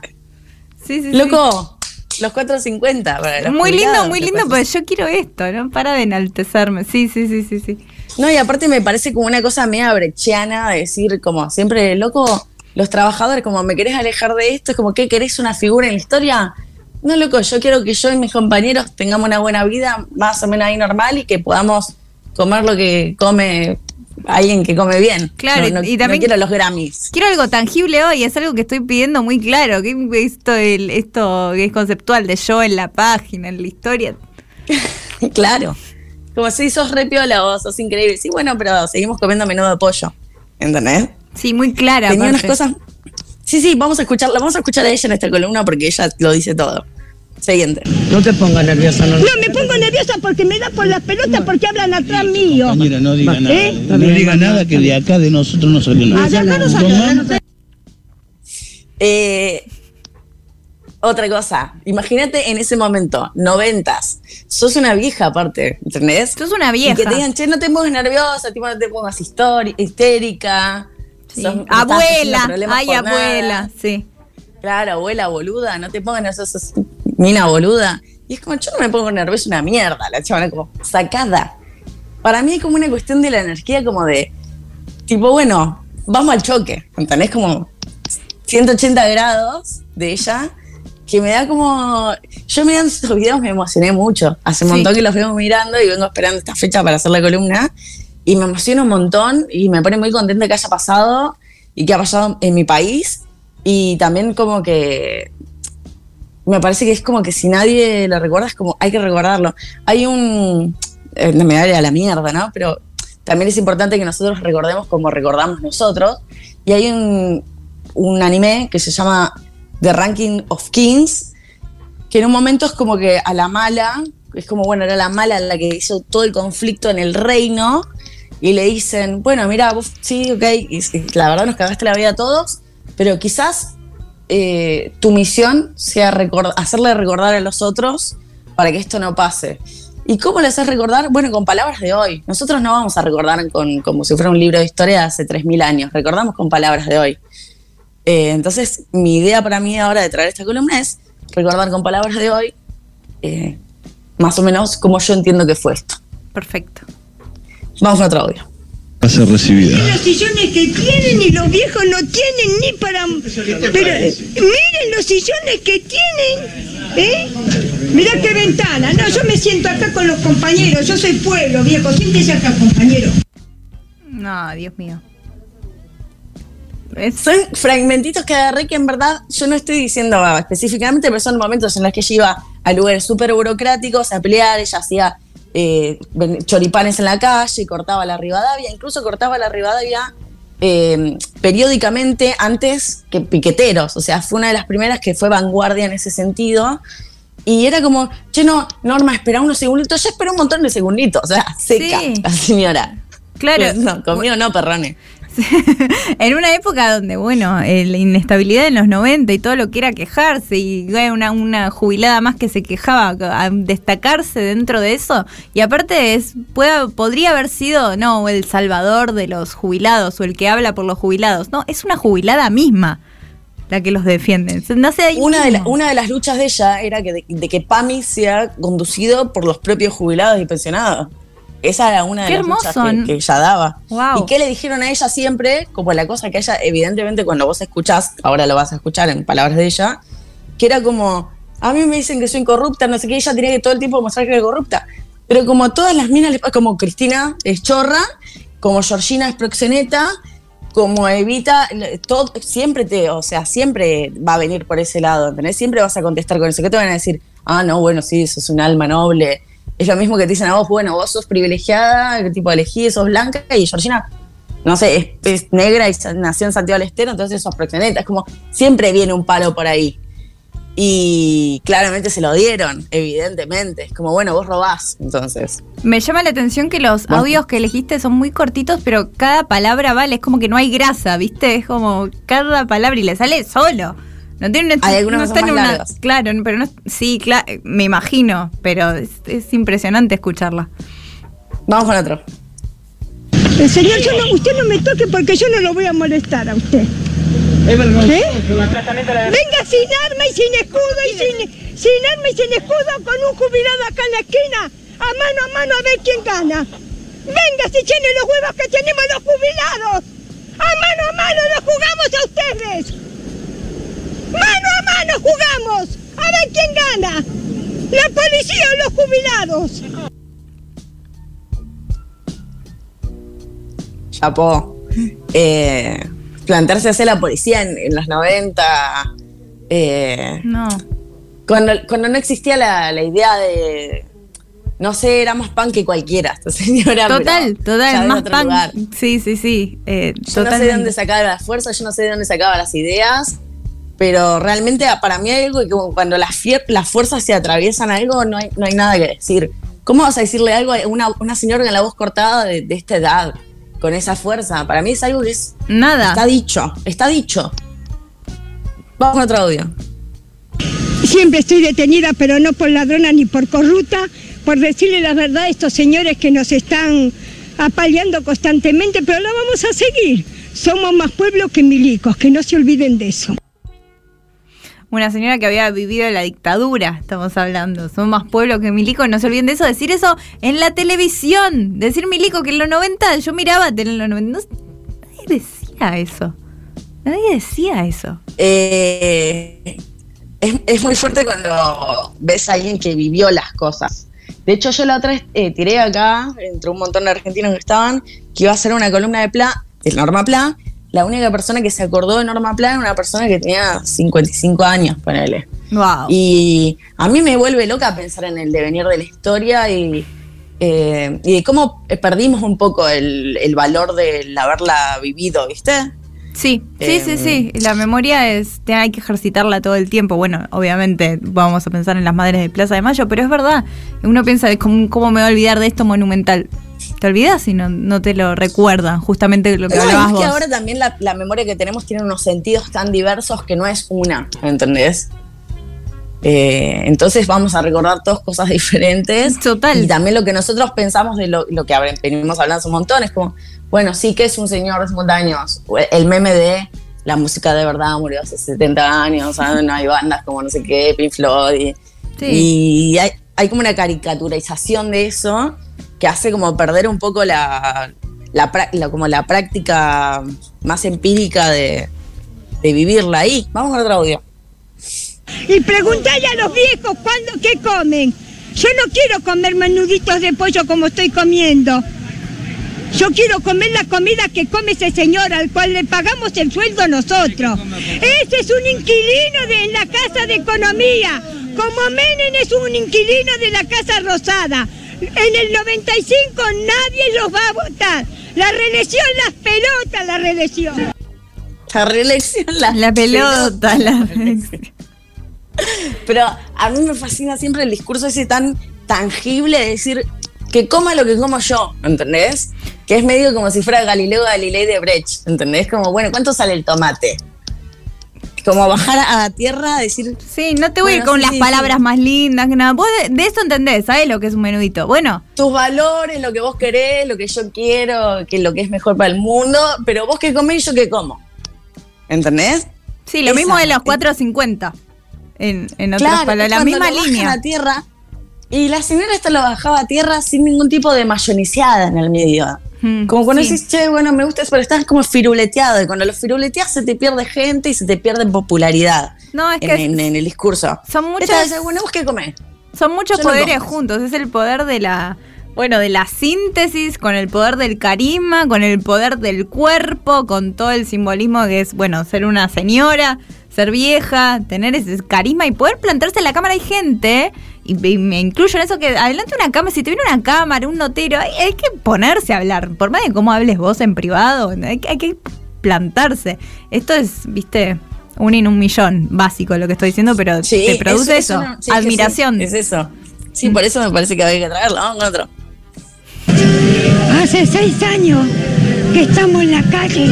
sí, sí, Loco, los 450.
muy lindo, muy lindo, porque yo quiero esto, ¿no? Para de enaltecerme. Sí, sí, sí, sí, sí.
No, y aparte me parece como una cosa media brechiana decir, como siempre, loco, los trabajadores, como me querés alejar de esto, es como que querés una figura en la historia. No, loco, yo quiero que yo y mis compañeros tengamos una buena vida, más o menos ahí normal, y que podamos comer lo que come alguien que come bien.
Claro, y también
quiero los Grammys.
Quiero algo tangible hoy, es algo que estoy pidiendo muy claro. Que esto, el, esto es conceptual de yo en la página, en la historia.
claro. Como si sos re piola vos, sos increíble. Sí, bueno, pero seguimos comiendo menudo de pollo. ¿Entendés?
Sí, muy clara.
Tenía unas cosas. Sí, sí, vamos a escucharla, vamos a escuchar a ella en esta columna porque ella lo dice todo. Siguiente.
No te pongas nerviosa, no.
No, me pongo nerviosa porque me da por las pelotas porque hablan atrás mío.
Mira, no diga nada. ¿Eh? No diga nada que de acá de nosotros no salió nada.
Ah, de acá no salió nada.
Eh, otra cosa. Imagínate en ese momento, noventas. Sos una vieja aparte, ¿entendés?
Sos una
Y
vieja.
que te digan, che, no te pongas nerviosa, tipo, no te pongas histérica.
Sí.
sos-
Abuela, ay,
por nada".
abuela, sí.
Claro, abuela boluda, no te pongas nerviosa, sos mina boluda. Y es como, yo no me pongo nerviosa, una mierda, la chavala como sacada. Para mí es como una cuestión de la energía, como de, tipo, bueno, vamos al choque, ¿entendés? Como 180 grados de ella, que me da como. Yo mirando estos videos me emocioné mucho. Hace un
Sí.
montón que los vengo mirando y vengo esperando esta fecha para hacer la columna. Y me emociona un montón y me pone muy contenta que haya pasado y que ha pasado en mi país. Y también como que me parece que es como que si nadie lo recuerda, es como hay que recordarlo. Hay un. eh, No me vale a la mierda, ¿no? Pero también es importante que nosotros recordemos como recordamos nosotros. Y hay un, un anime que se llama The Ranking of Kings, que en un momento es como que a la mala, es como, bueno, era la mala la que hizo todo el conflicto en el reino, y le dicen, bueno, mira, vos sí, ok, la verdad nos cagaste la vida a todos, pero quizás eh, tu misión sea record- hacerle recordar a los otros para que esto no pase. ¿Y cómo le haces recordar? Bueno, con palabras de hoy. Nosotros no vamos a recordar con, como si fuera un libro de historia de hace 3.000 años, recordamos con palabras de hoy. Eh, entonces, mi idea para mí ahora de traer esta columna es recordar con palabras de hoy, eh, más o menos como yo entiendo que fue esto.
Perfecto.
Vamos a otro audio.
Va a ser recibida.
Los sillones que tienen y los viejos no tienen ni para... Pero eh, miren los sillones que tienen, ¿eh? Mirá qué ventana. No, yo me siento acá con los compañeros. Yo soy pueblo, viejo. Siéntese acá, compañero.
No, Dios mío. Es-
Son fragmentitos que agarré que en verdad yo no estoy diciendo ah, específicamente, pero son momentos en los que ella iba a lugares súper burocráticos a pelear, ella hacía eh, choripanes en la calle, cortaba la Rivadavia, incluso cortaba la Rivadavia eh, periódicamente antes que piqueteros, o sea, fue una de las primeras que fue vanguardia en ese sentido. Y era como, che, no, Norma, espera unos segunditos. Ya esperó un montón de segunditos, o sea, seca
Sí.
la señora.
Claro.
No, conmigo no, perrone.
en una época donde, bueno, eh, la inestabilidad en los 90 y todo lo que era quejarse y una, una jubilada más que se quejaba, a destacarse dentro de eso. Y aparte es pueda, podría haber sido, no, el salvador de los jubilados o el que habla por los jubilados. No, es una jubilada misma la que los defiende.
Una de, la- una de las luchas de ella era que de, de que PAMI sea conducido por los propios jubilados y pensionados. Esa era una de
Qué
las
hermoso.
que, que ella daba.
Wow.
¿Y qué le dijeron a ella siempre? Como la cosa que ella, evidentemente, cuando vos escuchás, ahora lo vas a escuchar en palabras de ella, que era como, a mí me dicen que soy corrupta, no sé qué, ella tenía que todo el tiempo mostrar que era corrupta. Pero como todas las minas, como Cristina es chorra, como Georgina es proxeneta, como Evita, todo, siempre te, o sea, siempre va a venir por ese lado, ¿entendés? Siempre vas a contestar con eso. ¿Qué te van a decir? Ah, no, bueno, sí, sos un alma noble. Es lo mismo que te dicen a vos, bueno, vos sos privilegiada, qué tipo elegí, sos blanca, y Georgina, no sé, es, es negra y nació en Santiago del Estero, entonces sos proxeneta. Es como, siempre viene un palo por ahí. Y claramente se lo dieron, evidentemente. Es como, bueno, vos robás, entonces.
Me llama la atención que los audios que elegiste son muy cortitos, pero cada palabra vale, es como que no hay grasa, ¿viste? Es como cada palabra y le sale solo. No tiene una,
Hay algunas
no
que son
está en
más
una-
largas.
Claro, pero no, sí, claro, me imagino, pero es, es impresionante escucharla.
Vamos con otro.
Eh, señor, yo no- usted no me toque porque yo no lo voy a molestar a usted. ¿Eh? Venga sin arma y sin escudo y sin, sin arma y sin escudo con un jubilado acá en la esquina, a mano a mano a ver quién gana. Venga si tiene los huevos que tenemos los jubilados. A mano a mano los jugamos a ustedes. Mano a mano jugamos. A ver quién gana. La policía o los jubilados.
Chapó. Eh, plantearse a ser la policía en, en los 90. eh,
No.
cuando, cuando no existía la, la idea de. No sé, era más pan que cualquiera esta señora.
Total, total, más pan.
lugar.
Sí, sí, sí. eh,
Yo no sé de dónde sacaba la fuerza, yo no sé de dónde sacaba las ideas, pero realmente para mí hay algo que como cuando las, las fuerzas se atraviesan algo, no hay, no hay nada que decir. ¿Cómo vas a decirle algo a una, una señora con la voz cortada de, de esta edad, con esa fuerza? Para mí es algo que es,
Nada.
está dicho, está dicho. Vamos con otro audio.
siempre estoy detenida, pero no por ladrona ni por corrupta, por decirle la verdad a estos señores que nos están apaleando constantemente, pero la vamos a seguir. Somos más pueblo que milicos, que no se olviden de eso.
Una señora que había vivido la dictadura, estamos hablando. Son más pueblo que Milico, no se olviden de eso. Decir eso en la televisión. Decir Milico que en los 90 yo miraba en los 90. no- nadie decía eso. Nadie decía eso.
Eh, es, es muy fuerte cuando ves a alguien que vivió las cosas. De hecho, yo la otra vez eh, tiré acá, entre un montón de argentinos que estaban, que iba a hacer una columna de Pla, de Norma Pla. La única persona que se acordó de Norma Pla era una persona que tenía 55 años, ponele.
Wow.
Y a mí me vuelve loca pensar en el devenir de la historia y, eh, y de cómo perdimos un poco el, el valor de haberla vivido, ¿viste?
Sí, sí, sí,
Em.
sí. La memoria es, hay que ejercitarla todo el tiempo. Bueno, obviamente vamos a pensar en las madres de Plaza de Mayo, pero es verdad. Uno piensa cómo, cómo me voy a olvidar de esto monumental. Te olvidas si no, no te lo recuerdan, justamente lo que
No,
hablabas
es
vos.
que ahora también la, la memoria que tenemos tiene unos sentidos tan diversos que no es una, ¿entendés? Eh, entonces vamos a recordar todas cosas diferentes.
Total.
Y también lo que nosotros pensamos de lo, lo que venimos hablando un montón es como, bueno, sí que es un señor de 50 años. El meme de la música de verdad murió hace 70 años, ¿sabes? no hay bandas como no sé qué, Pink Floyd. Y,
Sí.
y hay, hay como una caricaturización de eso que hace como perder un poco la, la, la- como la práctica más empírica de, de vivirla ahí. Vamos con otro audio.
Y preguntarle a los viejos cuándo, qué comen. Yo no quiero comer menuditos de pollo como estoy comiendo. Yo quiero comer la comida que come ese señor al cual le pagamos el sueldo nosotros. Ese es un inquilino de la Casa de Economía. Como Menem es un inquilino de la Casa Rosada. En el 95 nadie los va a votar. La reelección, las pelotas, la reelección.
La reelección, la,
La pelota, la
Pero a mí me fascina siempre el discurso ese tan tangible de decir que coma lo que como yo, ¿entendés? Que es medio como si fuera Galileo Galilei de Brecht, ¿entendés? Como, bueno, ¿cuánto sale el tomate? Como bajar a la tierra, decir,
Sí, no te voy a ir con
sí,
las
sí,
palabras
sí.
más lindas que nada. Vos de, de esto entendés, ¿sabes lo que es un menudito? Bueno,
tus valores, lo que vos querés, lo que yo quiero, que lo que es mejor para el mundo, pero vos que comés y yo que como. ¿Entendés?
sí, lo
Esa.
mismo de los 4.50. En, en otras
Claro,
palabras, la misma línea.
a tierra. Y la señora esto lo bajaba a tierra sin ningún tipo de mayoniciada en el medio.
Mm,
Como cuando
sí.
decís, che, bueno, me gusta eso, pero estás como firuleteado. Y cuando lo firuleteas se te pierde gente y se te pierde popularidad
No, es
en,
que
en- en el discurso.
son
Esta
muchas,
vez, bueno, ¿vos qué comés?
son muchos
yo
poderes juntos. Es el poder de la, bueno, de la síntesis, con el poder del carisma, con el poder del cuerpo, con todo el simbolismo que es, bueno, ser una señora, ser vieja, tener ese carisma y poder plantarse en la cámara. Hay gente, y, y me incluyo en eso, que adelante una cámara, si te viene una cámara, un notero, hay, hay que ponerse a hablar. Por más de cómo hables vos en privado, hay, que- hay que plantarse. Esto es, viste, un en un millón básico lo que estoy diciendo, pero
Sí,
te produce eso,
una- sí, es que sí,
admiración.
es eso. Sí, por eso me parece que había que traerlo. Vamos con otro.
Hace seis años que estamos en la calle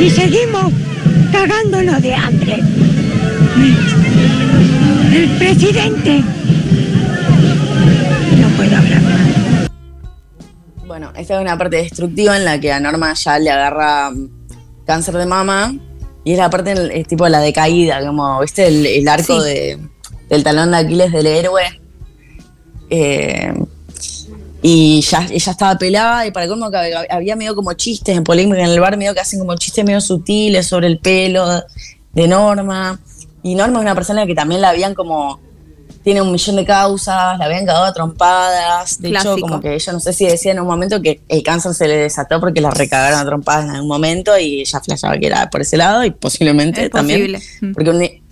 y seguimos cagándonos de hambre. El presidente. Puedo hablar.
Bueno, esta es una parte destructiva en la que a Norma ya le agarra mm, cáncer de mama y es la parte, es tipo la decaída, como, ¿viste? El, el arco
Sí.
de, del talón de Aquiles del héroe. Eh, y ya ella estaba pelada y para colmo que había- había medio como chistes en polémica en el bar, medio que hacen como chistes medio sutiles sobre el pelo de Norma. Y Norma es una persona que también la habían como tiene un millón de causas, la habían cagado a trompadas. De hecho, como que ella no sé si decía en un momento que el cáncer se le desató porque la recagaron a trompadas en algún momento y ella flashaba que era por ese lado y posiblemente
Es
también.
posible. Mm.
Porque un, ni-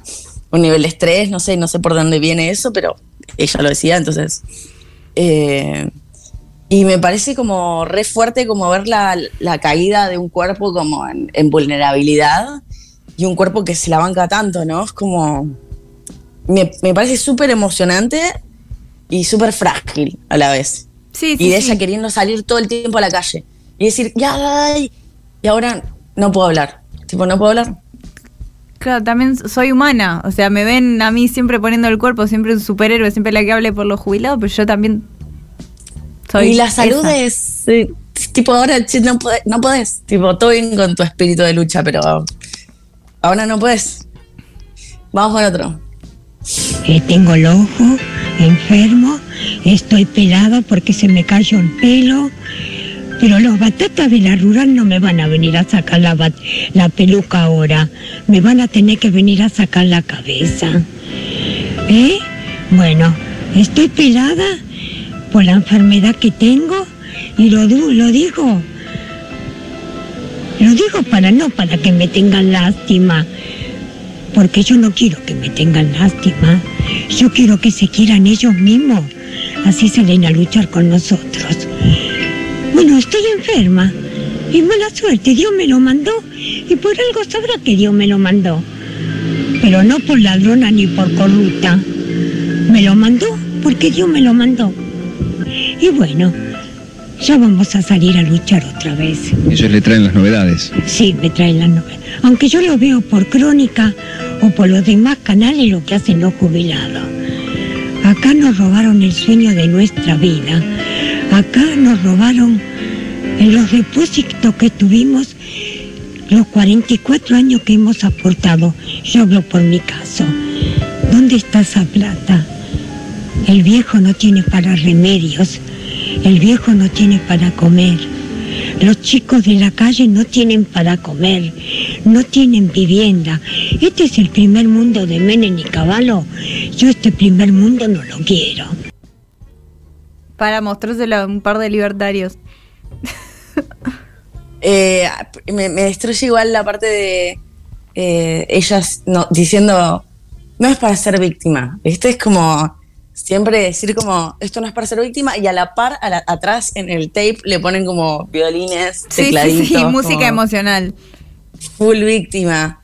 un nivel de estrés, no sé, no sé por dónde viene eso, pero ella lo decía, entonces. eh, y me parece como re fuerte como ver la, la caída de un cuerpo como en, en vulnerabilidad y un cuerpo que se la banca tanto, ¿no? Es como. Me, me parece súper emocionante y súper frágil a la vez.
Sí,
y
sí,
de
sí.
ella queriendo salir todo el tiempo a la calle y decir, ya, ay", y ahora no puedo hablar. Tipo, no puedo hablar.
Claro, también soy humana. O sea, me ven a mí siempre poniendo el cuerpo, siempre un superhéroe, siempre la que hable por los jubilados, pero yo también soy.
y la salud
esa.
es. eh, tipo, ahora no, podés, no podés. Tipo, todo bien con tu espíritu de lucha, pero. Ahora no puedes. Vamos con otro.
Eh, tengo el ojo enfermo, estoy pelada porque se me cayó el pelo, pero los batatas de la rural no me van a venir a sacar la, la peluca ahora, me van a tener que venir a sacar la cabeza. ¿Eh? Bueno, estoy pelada por la enfermedad que tengo y lo, lo digo. Lo digo para no para que me tengan lástima porque yo no quiero que me tengan lástima. Yo quiero que se quieran ellos mismos. Así salen a luchar con nosotros. Bueno, estoy enferma. Y mala suerte, Dios me lo mandó. Y por algo sabrá que Dios me lo mandó. Pero no por ladrona ni por corrupta. Me lo mandó porque Dios me lo mandó. Y bueno, ya vamos a salir a luchar otra vez.
Ellos le traen las novedades.
Sí, me traen las novelas. Aunque yo lo veo por crónica o por los demás canales lo que hacen los jubilados. Acá nos robaron el sueño de nuestra vida. Acá nos robaron en los depósitos que tuvimos los 44 años que hemos aportado. Yo hablo por mi caso. ¿Dónde está esa plata? El viejo no tiene para remedios. El viejo no tiene para comer. Los chicos de la calle no tienen para comer, no tienen vivienda. Este es el primer mundo de Menem y Caballo. Yo este primer mundo no lo quiero.
Para mostrárselo a un par de libertarios.
Eh, me, me destruye igual la parte de eh, ellas no, diciendo, no es para ser víctima. Esto es como siempre decir como, esto no es para ser víctima y a la par, a la- atrás en el tape le ponen como violines,
Sí, sí,
tecladitos.
sí, música emocional.
Full víctima.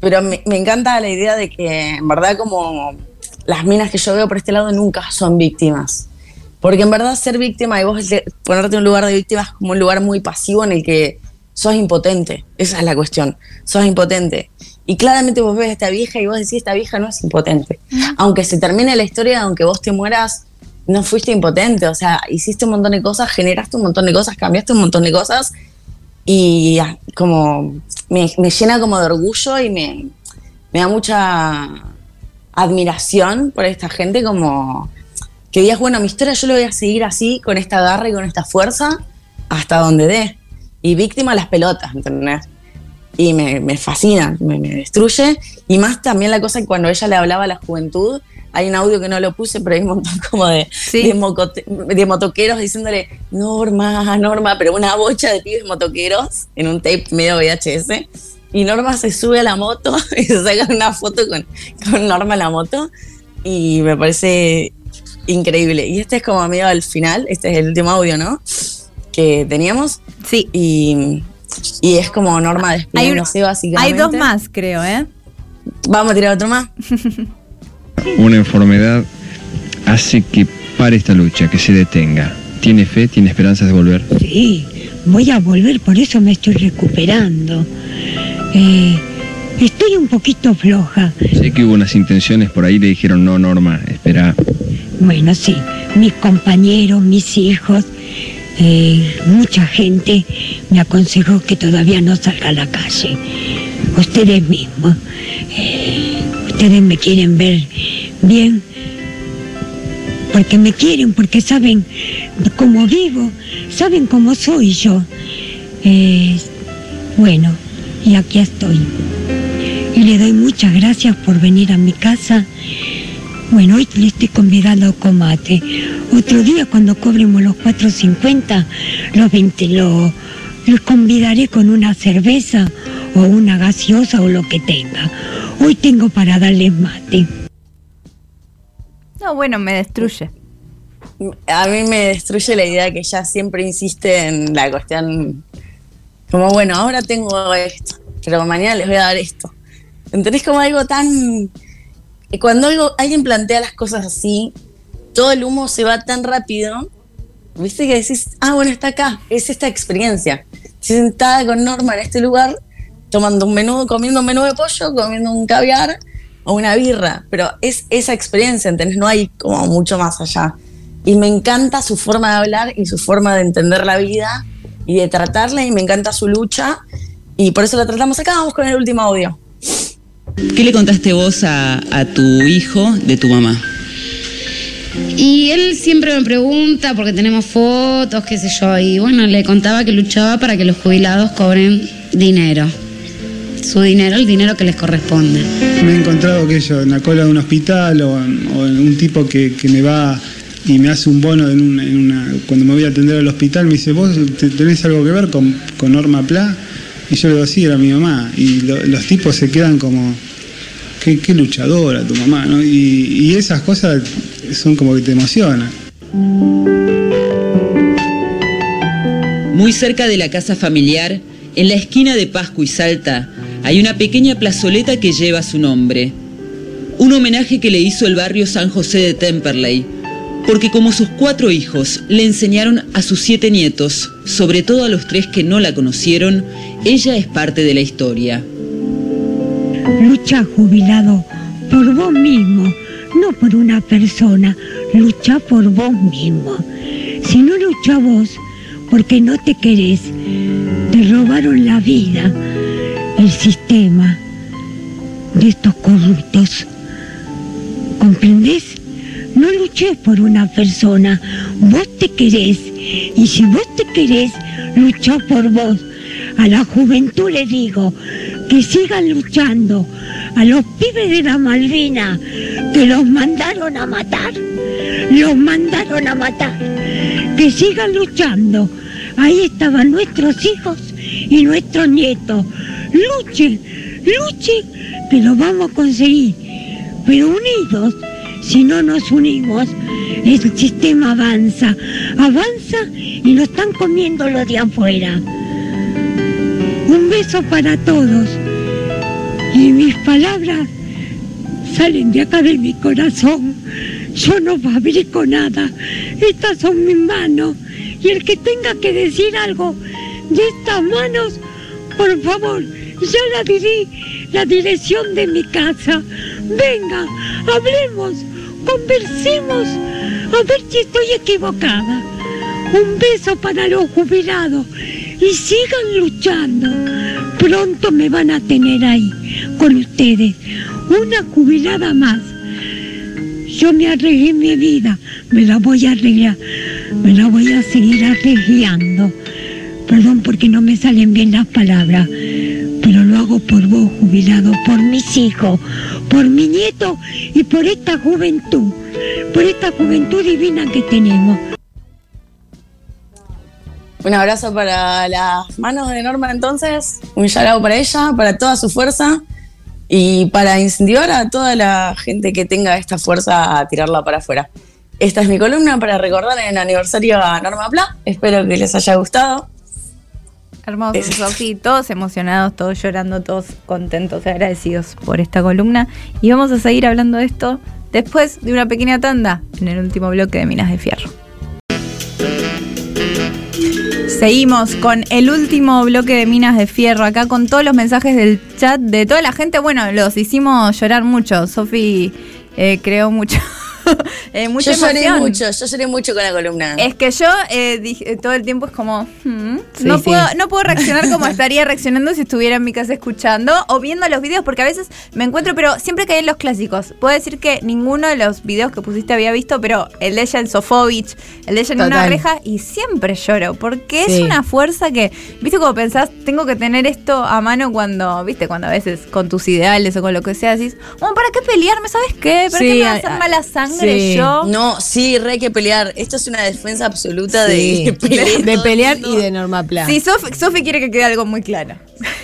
Pero me, me encanta la idea de que en verdad como las minas que yo veo por este lado nunca son víctimas. Porque en verdad ser víctima y vos ponerte en un lugar de víctima es como un lugar muy pasivo en el que sos impotente. Esa es la cuestión. Sos impotente. Y claramente vos ves a esta vieja y vos decís, esta vieja no es impotente. Aunque se termine la historia, aunque vos te mueras, no fuiste impotente. O sea, hiciste un montón de cosas, generaste un montón de cosas, cambiaste un montón de cosas. Y ah, como me, me llena como de orgullo y me, me da mucha admiración por esta gente como que digas, bueno, mi historia yo lo voy a seguir así, con esta garra y con esta fuerza, hasta donde dé. Y víctima a las pelotas, ¿entendés? Y me, me fascina, me, me destruye. Y más también la cosa que cuando ella le hablaba a la juventud, hay un audio que no lo puse, pero hay un montón como de, de, mocote- de motoqueros diciéndole, Norma, Norma, pero una bocha de pibes motoqueros en un tape medio VHS. Y Norma se sube a la moto y se saca una foto con, con Norma en la moto. Y me parece increíble. Y este es como medio al final, este es el último audio, ¿no? Que teníamos.
Sí.
Y, y es como Norma despidiéndose básicamente.
Hay dos más, creo, ¿eh?
Vamos a tirar otro más.
Una enfermedad hace que pare esta lucha, que se detenga. ¿Tiene fe? ¿Tiene esperanzas de volver?
Sí, voy a volver, por eso me estoy recuperando. Eh, estoy un poquito floja.
Sé que hubo unas intenciones por ahí, le dijeron, no, Norma, espera.
Bueno, sí, mis compañeros, mis hijos, eh, mucha gente me aconsejó que todavía no salga a la calle. Ustedes mismos, eh, ustedes me quieren ver bien, porque me quieren, porque saben cómo vivo, saben cómo soy yo. Eh, bueno, y aquí estoy. Y le doy muchas gracias por venir a mi casa. Bueno, hoy le estoy convidando a Comate. Otro día cuando cobremos los 4.50, los 20, lo, los convidaré con una cerveza o una gaseosa o lo que tenga. Hoy tengo para darles mate.
No, bueno, me destruye.
A mí me destruye la idea que ella siempre insiste en la cuestión. Como, bueno, ahora tengo esto, pero mañana les voy a dar esto. ¿Entendés? Como algo tan. Cuando alguien plantea las cosas así, todo el humo se va tan rápido. ¿Viste? Que decís, ah, bueno, está acá, es esta experiencia. Estoy sentada con Norma en este lugar tomando un menú, comiendo un menú de pollo, comiendo un caviar o una birra. Pero es esa experiencia, ¿entendés? No hay como mucho más allá. Y me encanta su forma de hablar y su forma de entender la vida y de tratarla y me encanta su lucha. Y por eso la tratamos acá. Vamos con el último audio.
¿Qué le contaste vos a, a tu hijo de tu mamá?
Y él siempre me pregunta, porque tenemos fotos, qué sé yo, y bueno, le contaba que luchaba para que los jubilados cobren dinero. Su dinero, el dinero que les corresponde.
Me he encontrado que yo en la cola de un hospital o, o en un tipo que, que me va y me hace un bono en una, en una- cuando me voy a atender al hospital, me dice, ¿vos te- tenés algo que ver con, con Norma Pla? Y yo le digo, sí, era mi mamá. Y lo- los tipos se quedan como, qué, luchadora tu mamá, ¿no? Y, y esas cosas son como que te emocionan.
Muy cerca de la casa familiar, en la esquina de Pascu y Salta, hay una pequeña plazoleta que lleva su nombre. Un homenaje que le hizo el barrio San José de Temperley, porque como sus cuatro hijos le enseñaron a sus siete nietos, sobre todo a los tres que no la conocieron, ella es parte de la historia.
Lucha jubilado por vos mismo, no por una persona. Lucha por vos mismo. Si no lucha vos, porque no te querés, te robaron la vida, el sistema de estos corruptos. ¿Comprendés? No luches por una persona, vos te querés. Y si vos te querés, lucha por vos. A la juventud le digo que sigan luchando. A los pibes de la Malvina, que los mandaron a matar. Los mandaron a matar. Que sigan luchando. Ahí estaban nuestros hijos y nuestros nietos. Luchen, luchen, que lo vamos a conseguir. Pero unidos, si no nos unimos, el sistema avanza, avanza y lo están comiendo los de afuera. Un beso para todos. Y mis palabras salen de acá de mi corazón. Yo no fabrico nada. Estas son mis manos. Y el que tenga que decir algo de estas manos, por favor, ya la diré la dirección de mi casa. Venga, hablemos, conversemos, a ver si estoy equivocada. Un beso para los jubilados y sigan luchando. Pronto me van a tener ahí con ustedes, una jubilada más. Yo me arreglé mi vida, me la voy a arreglar, me la voy a seguir arreglando. Perdón porque no me salen bien las palabras, pero lo hago por vos, jubilado, por mis hijos, por mi nieto y por esta juventud, por esta juventud divina que tenemos.
Un abrazo para las manos de Norma entonces, un shout para ella, para toda su fuerza y para incentivar a toda la gente que tenga esta fuerza a tirarla para afuera. Esta es mi columna para recordar el aniversario a Norma Pla. Espero que les haya gustado.
Hermoso, Sofi, todos emocionados, todos llorando, todos contentos, agradecidos por esta columna. Y vamos a seguir hablando de esto después de una pequeña tanda en el último bloque de Minas de Fierro. Seguimos con el último bloque de Minas de Fierro, acá con todos los mensajes del chat de toda la gente. Bueno, los hicimos llorar mucho. Sofi eh, creó mucho. eh, mucha
yo lloré mucho, yo lloré mucho con la columna.
Es que yo eh, dije- todo el tiempo es como, hmm,
Sí,
no,
sí.
Puedo, no puedo reaccionar como estaría reaccionando si estuviera en mi casa escuchando o viendo los videos, porque a veces me encuentro, pero siempre caí en los clásicos. Puedo decir que ninguno de los videos que pusiste había visto, pero el de ella en Sofovich, el de ella en una
Total.
reja, y siempre lloro, porque es una fuerza que, viste, como pensás, tengo que tener esto a mano cuando, viste, cuando a veces con tus ideales o con lo que sea decís, bueno, ¿para qué pelearme? ¿Sabes qué? ¿Para qué me va a hacer mala sangre
sí.
yo?
No, sí, re hay que pelear. Esto es una defensa absoluta
Sí,
de, pelear
de pelear
el
y de Norma Pla.
Sí, Sofi, Sofi quiere que quede algo muy claro.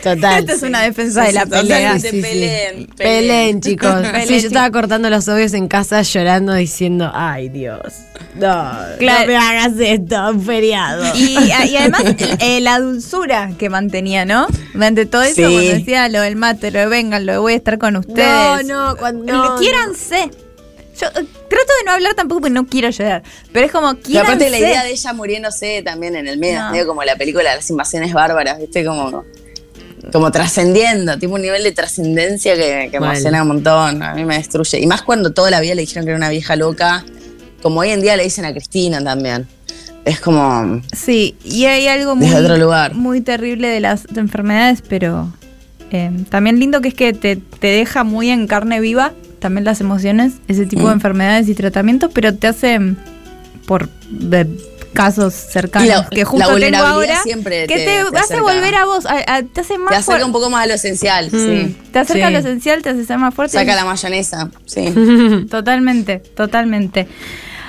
Total.
Esta es una defensa
Sí,
de la
sí,
pelea.
totalmente. peleen,
Peleen,
peleen.
chicos.
Peleen,
sí, yo
sí.
estaba cortando los obvios en casa llorando diciendo, ay Dios, no,
Claro.
no me hagas esto, un feriado.
Y, y además eh, la dulzura que mantenía, ¿no? Ante todo eso,
Sí.
cuando decía lo del mate, lo de vengan, lo de voy a estar con ustedes.
No, no, cuando- no,
quiéranse. Yo eh, trato de no hablar tampoco porque no quiero llorar. Pero es como,
Y
quiéranse.
aparte la idea de ella muriéndose también en el medio,
No.
medio como la película de las invasiones bárbaras, ¿viste? Como como trascendiendo, tipo un nivel de trascendencia que, que emociona un montón. A mí me destruye. Y más cuando toda la vida le dijeron que era una vieja loca, como hoy en día le dicen a Cristina también. Es como.
Sí, y hay algo muy,
Desde otro lugar.
muy terrible de las enfermedades, pero eh, también lindo que es que te, te deja muy en carne viva también las emociones, ese tipo de
Mm.
enfermedades y tratamientos, pero te hacen por de casos cercanos
la-
que
la
justo tengo
vulnerabilidad
ahora
siempre
que
te-
te,
te
hace volver a vos, a- a- te hace más
Te acerca un poco más a lo esencial,
Mm.
sí.
Te acerca a lo
Sí.
esencial, te hace ser más fuerte.
Saca la mayonesa, sí.
Totalmente, totalmente.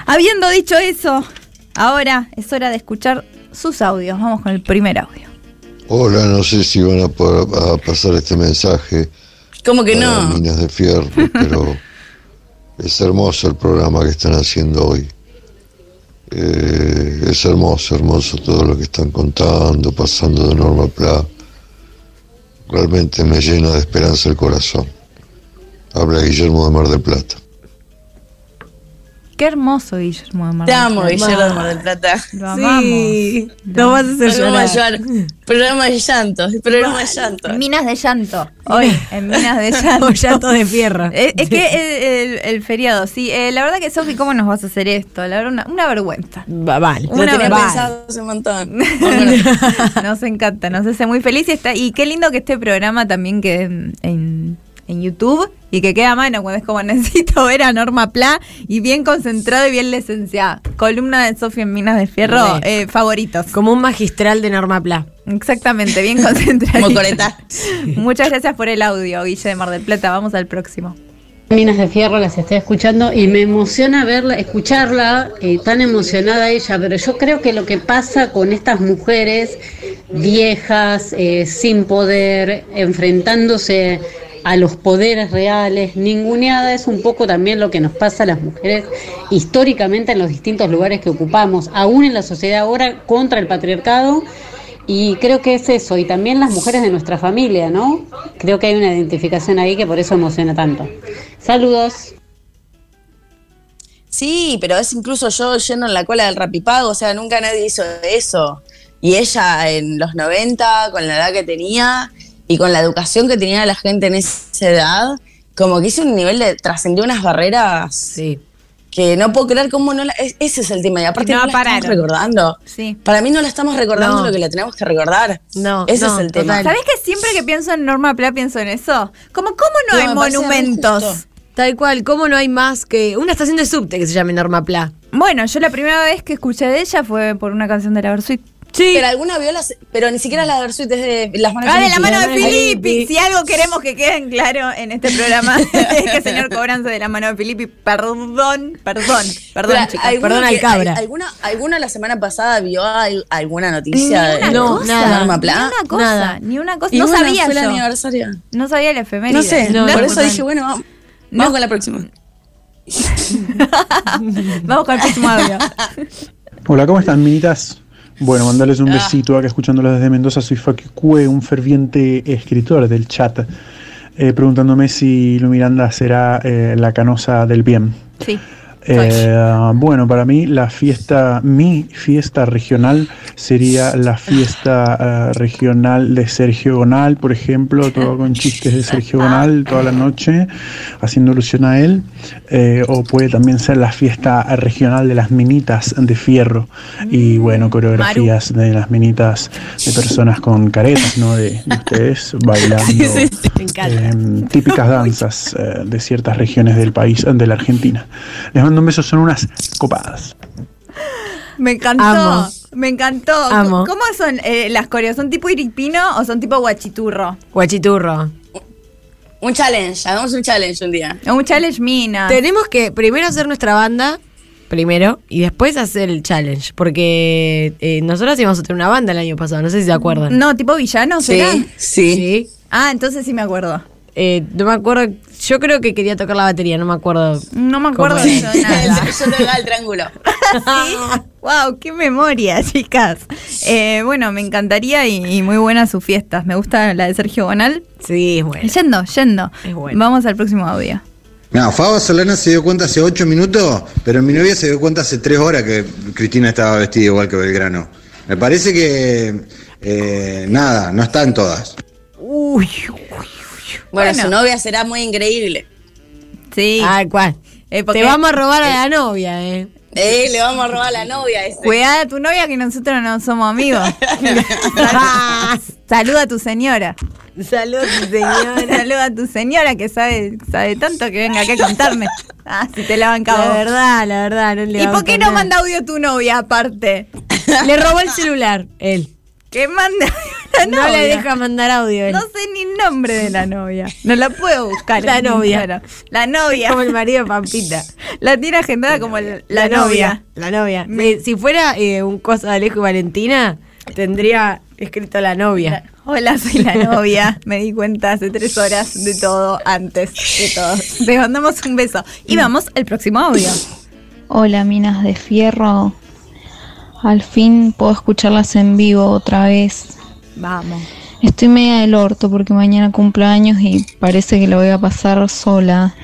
Habiendo dicho eso, ahora es hora de escuchar sus audios. Vamos con el primer audio.
Hola, no sé si van a, poder, a pasar este mensaje
¿Cómo que no?
Minas de Fierro, pero es hermoso el programa que están haciendo hoy. Eh, es hermoso, hermoso todo lo que están contando, pasando de Norma Pla. Realmente me llena de esperanza el corazón. Habla Guillermo de Mar del Plata.
Qué hermoso Guillermo de Mar
Te
del
amo,
Plata.
Guillermo de Mar del Plata.
Lo amamos.
Lo vas a hacer
Programa de
llorar.
llorar. Programa de llanto. Programa de llanto.
Minas de llanto. Hoy, en Minas de llanto.
O llanto de fierro.
Es, es que el, el- el feriado, sí. Eh, la verdad que, Sofi, ¿cómo nos vas a hacer esto? La verdad, una, una vergüenza.
Va- Vale.
Lo
Una
tenía
vez.
pensado hace un montón.
Nos encanta, nos hace muy feliz y, está, y qué lindo que este programa también quede en, en- en YouTube y que quede a mano cuando es como necesito ver a Norma Pla y bien concentrado y bien licenciada. Columna de Sofía en Minas de Fierro, eh, favoritos.
Como un magistral de Norma Pla.
Exactamente, bien concentrado.
Como Coreta.
Muchas gracias por el audio, Guille de Mar del Plata. Vamos al próximo.
Minas de Fierro las estoy escuchando y me emociona verla, escucharla, eh, tan emocionada ella, pero yo creo que lo que pasa con estas mujeres viejas, eh, sin poder, enfrentándose a los poderes reales, ninguneada es un poco también lo que nos pasa a las mujeres históricamente en los distintos lugares que ocupamos, aún en la sociedad ahora contra el patriarcado y creo que es eso, y también las mujeres de nuestra familia, ¿no? Creo que hay una identificación ahí que por eso emociona tanto. Saludos.
Sí, pero es incluso yo yendo en la cola del rapipago, o sea, nunca nadie hizo eso. Y ella en los 90, con la edad que tenía y con la educación que tenía la gente en esa edad, como que hizo un nivel de trascendió unas barreras que no puedo creer cómo no la, es- ese es el tema y aparte
No
no, la
pararon.
estamos recordando.
Sí.
Para mí no la estamos recordando
No.
lo que la tenemos que recordar.
No,
ese
no,
es el tema.
¿Sabés que siempre que pienso en Norma Pla pienso en eso? Como, ¿cómo no
No,
hay monumentos?
Tal cual, ¿cómo no hay más que una estación de subte que se llame Norma Pla?
Bueno, yo la primera vez que escuché de ella fue por una canción de la Versuit.
Sí.
Pero alguna vio las, pero ni siquiera la Versuit es de las manos
Ah, de la mano de
Filippi.
Si algo queremos que queden claro en este programa es que señor Cobranza de la mano de Filippi, perdón, perdón, perdón,
Pero,
chicas,
¿alguno
perdón al cabra.
al- ¿Alguna, ¿Alguna la semana pasada vio al- alguna noticia
Ni una
de
cosa,
de Norma
Ni una cosa,
Nada.
ni una cosa.
Y
No sabía
fue el
yo.
aniversario.
No sabía la efeméride.
No sé,
No,
por
no,
eso
no.
dije, bueno, vamos, vamos con la próxima.
Vamos con el próximo audio.
Hola, ¿cómo están, minitas? Bueno, mandarles un besito acá escuchándolos desde Mendoza. Soy Fakicue, un ferviente escritor del chat, eh, preguntándome si Lu Miranda será eh, la canosa del bien.
Sí.
Eh, bueno, para mí la fiesta, mi fiesta regional sería la fiesta eh, regional de Sergio Gonal, por ejemplo, todo con chistes de Sergio Gonal toda la noche, haciendo alusión a él. Eh, o puede también ser la fiesta regional de las minitas de fierro y bueno, coreografías de las minitas de personas con caretas, ¿no? De, de ustedes bailando eh, típicas danzas eh, de ciertas regiones del país, de la Argentina. Les mando un beso, son unas copadas.
Me encantó.
Amo.
Me encantó.
Amo.
¿Cómo son eh, las coreos? ¿Son tipo iripino o son tipo guachiturro?
Guachiturro.
Un challenge, hagamos un challenge un día.
Un challenge mina.
Tenemos que primero hacer nuestra banda, primero, y después hacer el challenge. Porque eh, nosotros íbamos a tener una banda el año pasado, no sé si se acuerdan.
No, tipo villano,
Sí,
¿será?
sí.
Sí.
Ah, entonces sí me acuerdo.
Eh, no me acuerdo, yo creo que quería tocar la batería, no me acuerdo.
No me acuerdo
¿Cómo
de eso, nada.
Yo te el triángulo.
¿Sí? Wow, qué memoria, chicas. Eh, bueno, me encantaría y, y muy buenas sus fiestas. Me gusta la de Sergio Bonal.
Sí, es bueno.
Yendo, yendo.
Es bueno.
Vamos al próximo audio.
No, Faba Solana se dio cuenta hace 8 minutos, pero mi novia se dio cuenta hace 3 horas que Cristina estaba vestida igual que Belgrano. Me parece que, eh, nada, no están todas.
Uy,
Bueno,
Bueno.
su novia será muy increíble.
Sí.
Ay, ¿cuál?
Eh,
Te vamos a robar a la novia, eh.
Eh, le vamos a robar a la novia ese.
Cuidado a tu novia que nosotros no somos amigos. Sal- Saluda a tu señora.
Saludos, señora.
Saluda a tu señora que sabe, sabe tanto que venga acá a contarme. Ah, si te la banca
La verdad, la verdad, no le
¿Y
a
por qué no manda audio tu novia aparte?
Le robó el celular, él.
Que manda la
No
novia.
le deja mandar audio, él.
No sé ni el nombre de la novia. No la puedo buscar.
La novia.
La novia.
Como el marido de Pampita.
La tiene agendada como el- la, novia.
La novia. Si fuera eh, un cosa de Alejo y Valentina, tendría escrito la novia.
Hola, soy la novia. Me di cuenta hace tres horas de todo, antes de todo. Te mandamos un beso. Y vamos al próximo audio.
Hola, minas de fierro. Al fin puedo escucharlas en vivo otra vez.
Vamos.
Estoy media del orto porque mañana cumpleaños y parece que lo voy a pasar sola.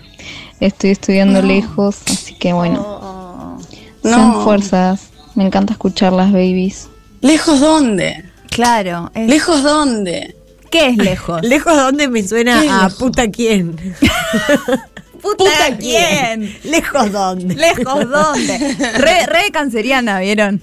Estoy estudiando lejos, así que bueno. Sean
No.
fuerzas. Me encanta escucharlas, babies.
¿Lejos dónde?
Claro. es-
¿Lejos dónde?
¿Qué es lejos?
Lejos de donde me suena
¿Qué
a
lejos?
puta quién.
¿Puta, quién?
Lejos dónde.
¿Lejos dónde? Re, re canceriana, ¿vieron?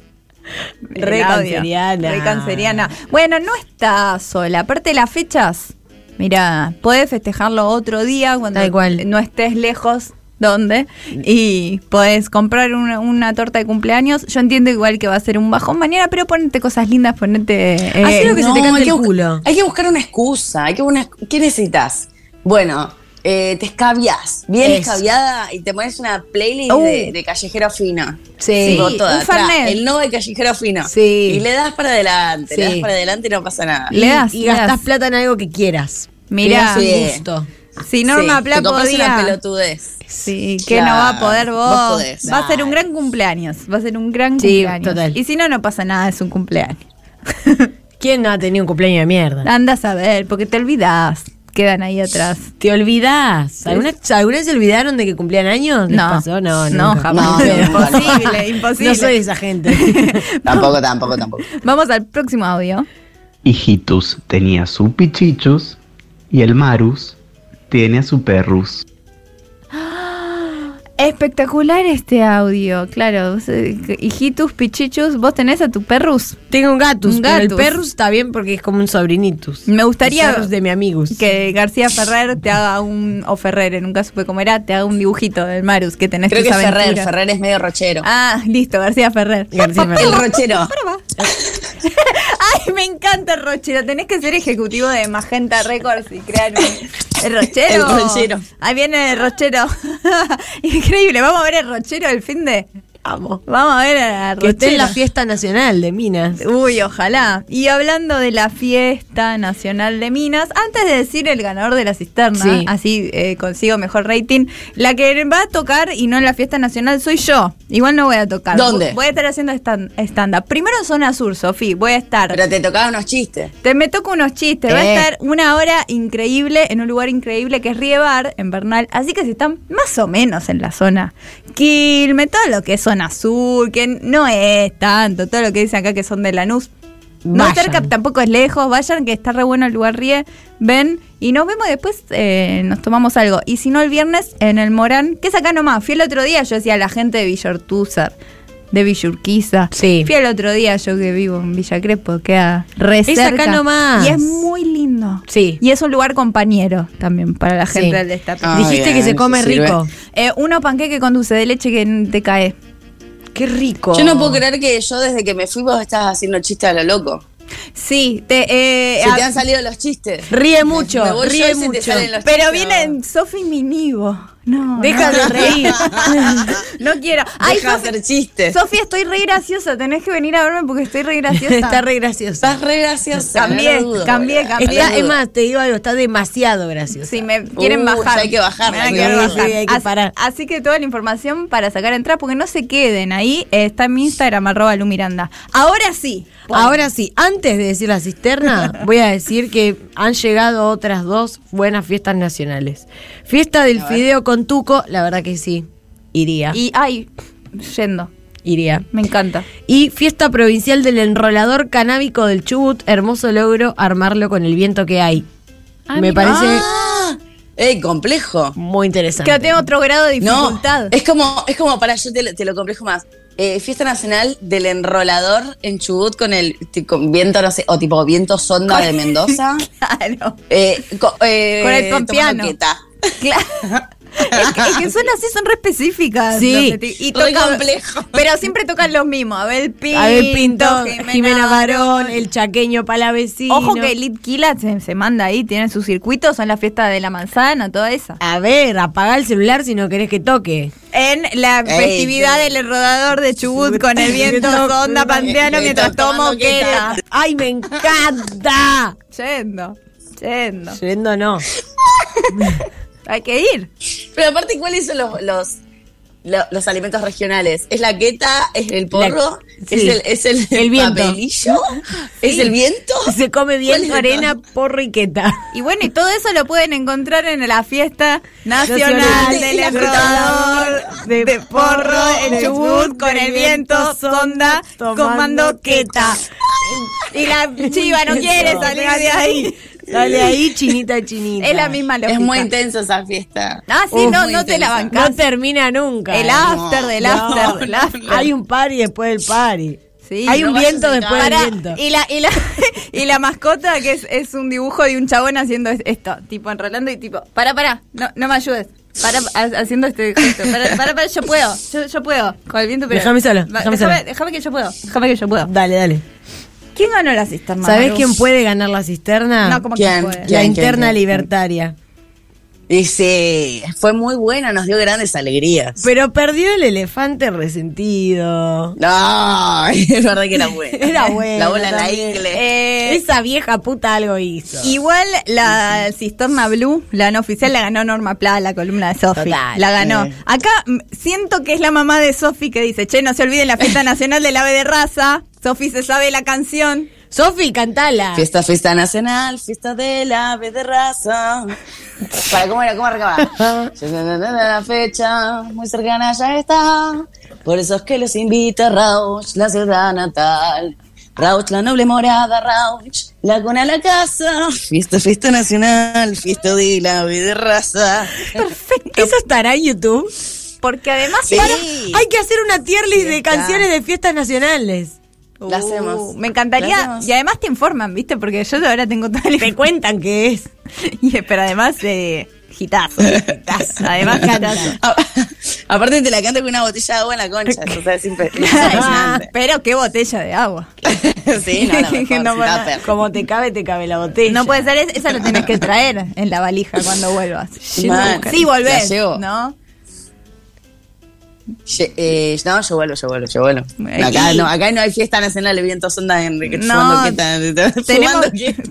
Re canceriana.
Re canceriana. Bueno, no está sola. Aparte de las fechas, mira, podés festejarlo otro día cuando
Tal cual.
no estés lejos. ¿Dónde? Y podés comprar una, una torta de cumpleaños. Yo entiendo igual que va a ser un bajón mañana, pero ponete cosas lindas, ponete. eh,
Hacé lo que se te cante
hay que
el
buscar-
culo.
Hay que buscar una excusa. Hay que una, ¿Qué necesitas? Bueno, eh, te escabias, bien
Eso.
escabiada y te pones una playlist
Uh.
de, de callejero fino.
Sí.
Toda
un.
El no de callejero fino.
Sí.
Y le das para adelante, le das para adelante y no pasa nada.
Le das,
y
le
gastás
das.
plata en algo que quieras.
Mirá.
Gusto.
Si Norma
Sí,
Pla podía.
una pelotudez.
Sí, que
Claro,
no va a poder vos.
vos podés.
va a ser un gran cumpleaños. Va a ser un gran
Sí,
cumpleaños.
total.
Y si no, no pasa nada, es un cumpleaños.
¿Quién no ha tenido un cumpleaños de mierda?
Andas a ver, porque te olvidás. Quedan ahí atrás.
¿Te olvidás? ¿Alguna, ¿Alguna vez se olvidaron de que cumplían años? ¿Les
No.
pasó? No,
No,
nunca.
jamás.
No,
imposible, imposible.
No soy esa gente.
Tampoco, tampoco, tampoco.
Vamos al próximo audio.
Hijitus tenía su pichichus y el Marus tiene a su perrus.
Espectacular este audio, claro. Hijitus, pichichus, vos tenés a tu perrus.
Tengo un gatus,
Un
pero el perrus está bien porque es como un sobrinitus.
Me gustaría
de mi amigos.
que García Ferrer te haga un, o Ferrer, nunca supe cómo era, te haga un dibujito del Marus que tenés
Creo que
tus
Ferrer,
aventuras.
Ferrer es medio rochero.
Ah, listo, García Ferrer.
García Ferrer.
El rochero.
Ay, me encanta el Rochero. Tenés que ser ejecutivo de Magenta Records y crear un... El Rochero.
El Rochero.
Ahí viene el Rochero. Increíble. Vamos a ver el Rochero el fin de...
Vamos.
Vamos a ver a
Que esté en la fiesta nacional de Minas.
Uy, ojalá. Y hablando de la fiesta nacional de Minas, antes de decir el ganador de la cisterna,
Sí.
así eh, consigo mejor rating, la que va a tocar y no en la fiesta nacional soy yo. Igual no voy a tocar.
¿Dónde?
Voy a estar haciendo stand- stand-up. Primero en zona sur, Sofi. Voy a estar.
Pero te tocaba unos chistes.
Te me toco unos chistes. Va a
Eh.
estar una hora increíble en un lugar increíble que es Riebar, en Bernal. Así que si están más o menos en la zona Quilme, todo lo que es zona sur, que no es tanto, todo lo que dicen acá que son de Lanús. No
Vayan.
cerca, tampoco es lejos. Vayan, que está re bueno el lugar Rie. Ven y nos vemos después. eh, nos tomamos algo. Y si no, el viernes en el Morán, que es acá nomás. Fui el otro día, yo decía a la gente de Villortúzar, de Villurquiza.
Sí.
Fui el otro día, yo que vivo en Villa Crespo, queda re
Es acá
cerca.
nomás.
Y es muy lindo.
Sí.
Y es un lugar compañero también para la gente
Sí.
del destape.
Dijiste
bien,
que se come rico.
Eh, uno panqueque con dulce de leche que te cae.
Qué rico.
Yo no puedo creer que yo desde que me fui vos estás haciendo chistes a lo loco.
Sí, te, eh,
Se te han salido los chistes.
Ríe mucho, ríe mucho.
pero
chistes.
vienen Sofi Minivo. No,
Deja
no.
de reír.
no quiero. Ay,
Deja de
Sofi,
hacer chistes.
Sofi, estoy re graciosa. Tenés que venir a verme porque estoy re graciosa.
Está re gracioso.
Estás re graciosa.
Cambié,
no dudo,
cambié.
Está, es más, te digo algo, está demasiado gracioso.
Si me quieren
Uh,
bajar.
hay que bajarla,
Me van a
sí,
sí,
bajar.
hay que
Así-
parar.
Así, que toda la información para sacar entrada, porque no se queden ahí, está en mi Instagram, arroba Lu Miranda. Ahora sí.
Ahora sí, antes de decir la cisterna, voy a decir que han llegado otras dos buenas fiestas nacionales. Fiesta del fideo con tuco, la verdad que sí, iría.
Y, ay, yendo.
iría.
Me encanta.
Y fiesta provincial del enrolador canábico del Chubut, hermoso logro armarlo con el viento que hay.
Ah,
Me
mira.
parece
Ah, ¡Ey, complejo!
muy interesante.
Que tiene otro grado de
No,
dificultad.
es como, es como para yo te, lo- te lo complejo más. Eh, fiesta nacional del enrolador en Chubut con el con viento, no sé, o tipo viento sonda de Mendoza.
Claro.
Eh, co- eh,
Con el pompiano. Claro. Es que, es que son así, son re específicas.
Sí.
los y
Re
tocan-
complejo.
Pero siempre tocan lo mismo. Abel Pinto,
Abel Pinto, Jimena, Barón, el chaqueño palavecino.
Ojo que Elite Kila se, se manda ahí, tiene sus circuitos, son la fiesta de la manzana, toda esa.
A ver, apaga el celular si no querés que toque.
En la
Ey,
festividad del rodador de Chubut con el viento sonda panteano mientras tomo queta.
¡Ay, me encanta!
Yendo, yendo.
Yendo no.
Hay que ir.
Pero aparte, ¿cuáles son los, los, lo- los alimentos regionales? ¿Es la queta? ¿Es el porro?
sí.
¿Es el, es el,
El viento.
papelillo? ¿Es el viento?
Se come
¿Cuál
bien
es
arena, porro y queta.
Y bueno, y todo eso lo pueden encontrar en la fiesta nacional
Nacional
del
de-
enrodador de,
de
porro en Chubut con el viento sonda
tomando
comando queta. Y la chiva no quiere salir de ahí.
Dale ahí, chinita, chinita.
Es la misma lógica.
Es muy intensa esa fiesta.
Ah, sí,
Uf,
no, no te la bancás.
No termina nunca.
El
eh.
after del
No,
after del after.
Hay un party después del party.
Sí,
Hay
no
un viento
en
después del viento.
y la, y la, y la mascota que es, es un dibujo de un chabón haciendo es- esto, tipo enrolando y tipo, para, para, no, no me ayudes. Para, ha- haciendo este gesto. Para, para, para, yo puedo, yo, yo puedo. Con el viento, pero.
Déjame, solo. déjame
que yo puedo, déjame que yo puedo.
Dale, dale.
¿Quién ganó la cisterna?
¿Sabés quién puede ganar la cisterna?
No, como
¿Quién?
que puede.
La
¿Quién,
interna
quién, quién?
libertaria.
Y sí, fue muy buena, nos dio grandes alegrías.
Pero perdió el elefante resentido.
No, es verdad que era buena.
Era buena
La bola en la ingle.
Eh,
Esa vieja puta algo hizo.
Igual la cisterna blue, la no oficial, la ganó Norma Pla, la columna de Sofi. La ganó. Acá mm, siento que es la mamá de Sofi que dice, che, no se olviden la fiesta nacional del ave de raza. Sofi se sabe la canción.
Sofi, cantala.
Fiesta, fiesta nacional, fiesta del ave de raza. Para, ¿cómo era? ¿Cómo arrancaba? La fecha muy cercana ya está. Por eso es que los invita Rauch, la ciudad natal. Rauch, la noble morada, Rauch, la cuna la casa. Fiesta, fiesta nacional, fiesta del ave de raza.
¿Eso estará en YouTube?
Porque además
Sí.
para-
Hay que hacer una tier list de canciones de fiestas nacionales.
La hacemos.
Uh, me encantaría.
La hacemos.
Y además te informan, ¿viste? Porque yo ahora tengo toda la
Te cuentan qué es.
Y- Pero además, eh, gitazo. gitazo. Además, gitazo.
A- Aparte te la canto con una botella de agua en la concha. O sea, es impe- impresionante.
Pero qué botella de agua.
sí, no, la mejor.
Como te cabe, te cabe la botella.
No puede ser, es- esa lo tienes que traer en la valija cuando vuelvas.
Man,
sí, volvés,
la llevo.
¿no?
Eh, no, yo vuelvo, yo vuelvo, yo vuelvo. Acá no, acá no hay fiesta nacional de viento sonda en Enrique.
No, Tenemos,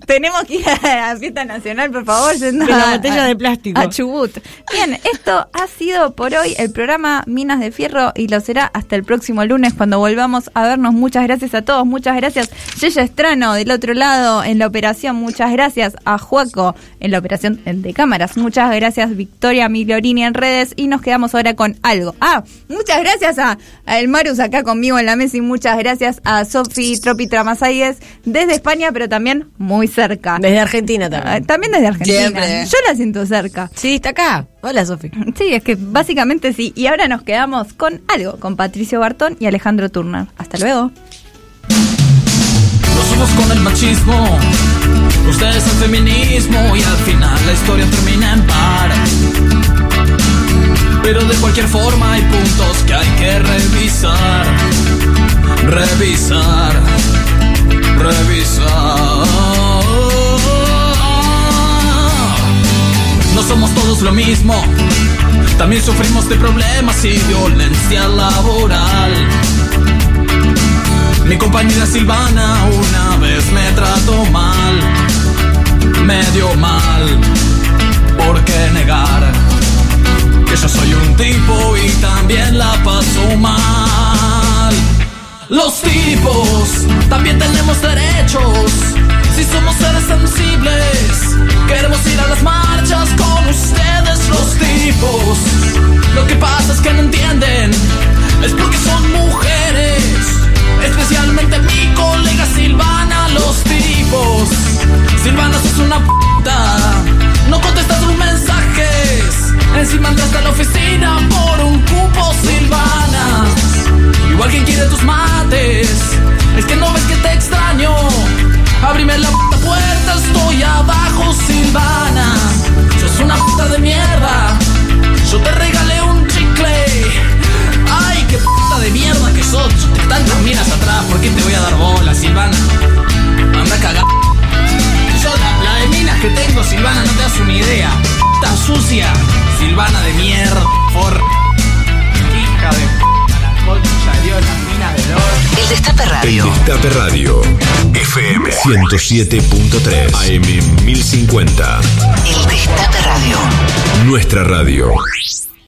tenemos que ir a la fiesta nacional, por favor. yendo
la
a-
botella
a-
de plástico.
A Chubut. Bien, esto ha sido por hoy el programa Minas de Fierro y lo será hasta el próximo lunes cuando volvamos a vernos. Muchas gracias a todos, muchas gracias Yeya Estrano del otro lado en la operación, muchas gracias a Juaco en la operación de cámaras, muchas gracias Victoria Migliorini en redes y nos quedamos ahora con algo. Ah, muchas gracias a, a El Marus acá conmigo en la mesa y muchas gracias a Sofi Tropi Tramasaides desde España, pero también muy cerca.
Desde Argentina
Ah,
también.
También desde Argentina.
Siempre.
Yo la siento cerca.
Sí, está acá. Hola, Sofi.
Sí, es que básicamente sí. Y ahora nos quedamos con algo, con Patricio Bartón y Alejandro Turner. Hasta luego.
Nosotros con el machismo, ustedes el feminismo y al final la historia termina en par. Pero de cualquier forma hay puntos que hay que revisar, revisar, revisar. No somos todos lo mismo, también sufrimos de problemas y violencia laboral. Mi compañera Silvana una vez me trató mal, medio mal. ¿Por qué negar que yo soy un tipo y también la paso mal? Los tipos también tenemos derechos. Si somos seres sensibles, queremos ir a las marchas con ustedes, los tipos. Lo que pasa es que no entienden, es porque son mujeres. Especialmente mi colega Silvana, los tipos. Silvana, sos una puta. Encima andaste a la oficina por un cupo Silvana. Igual quien quiere tus mates. Es que no ves que te extraño. Abrime la puta puerta, estoy abajo, Silvana. Sos una puta de mierda. Yo te regalé un chicle. Ay, qué puta de mierda que sos. Tantas minas atrás, ¿por qué te voy a dar bola, Silvana? Anda a que tengo, Silvana, no te das una idea. Puta sucia, Silvana de mierda, por. Hija de puta, la concha de Dios, las minas de oro.
El Destape Radio.
El Destape Radio. FM 107.3 AM 1050.
El Destape Radio.
Nuestra radio.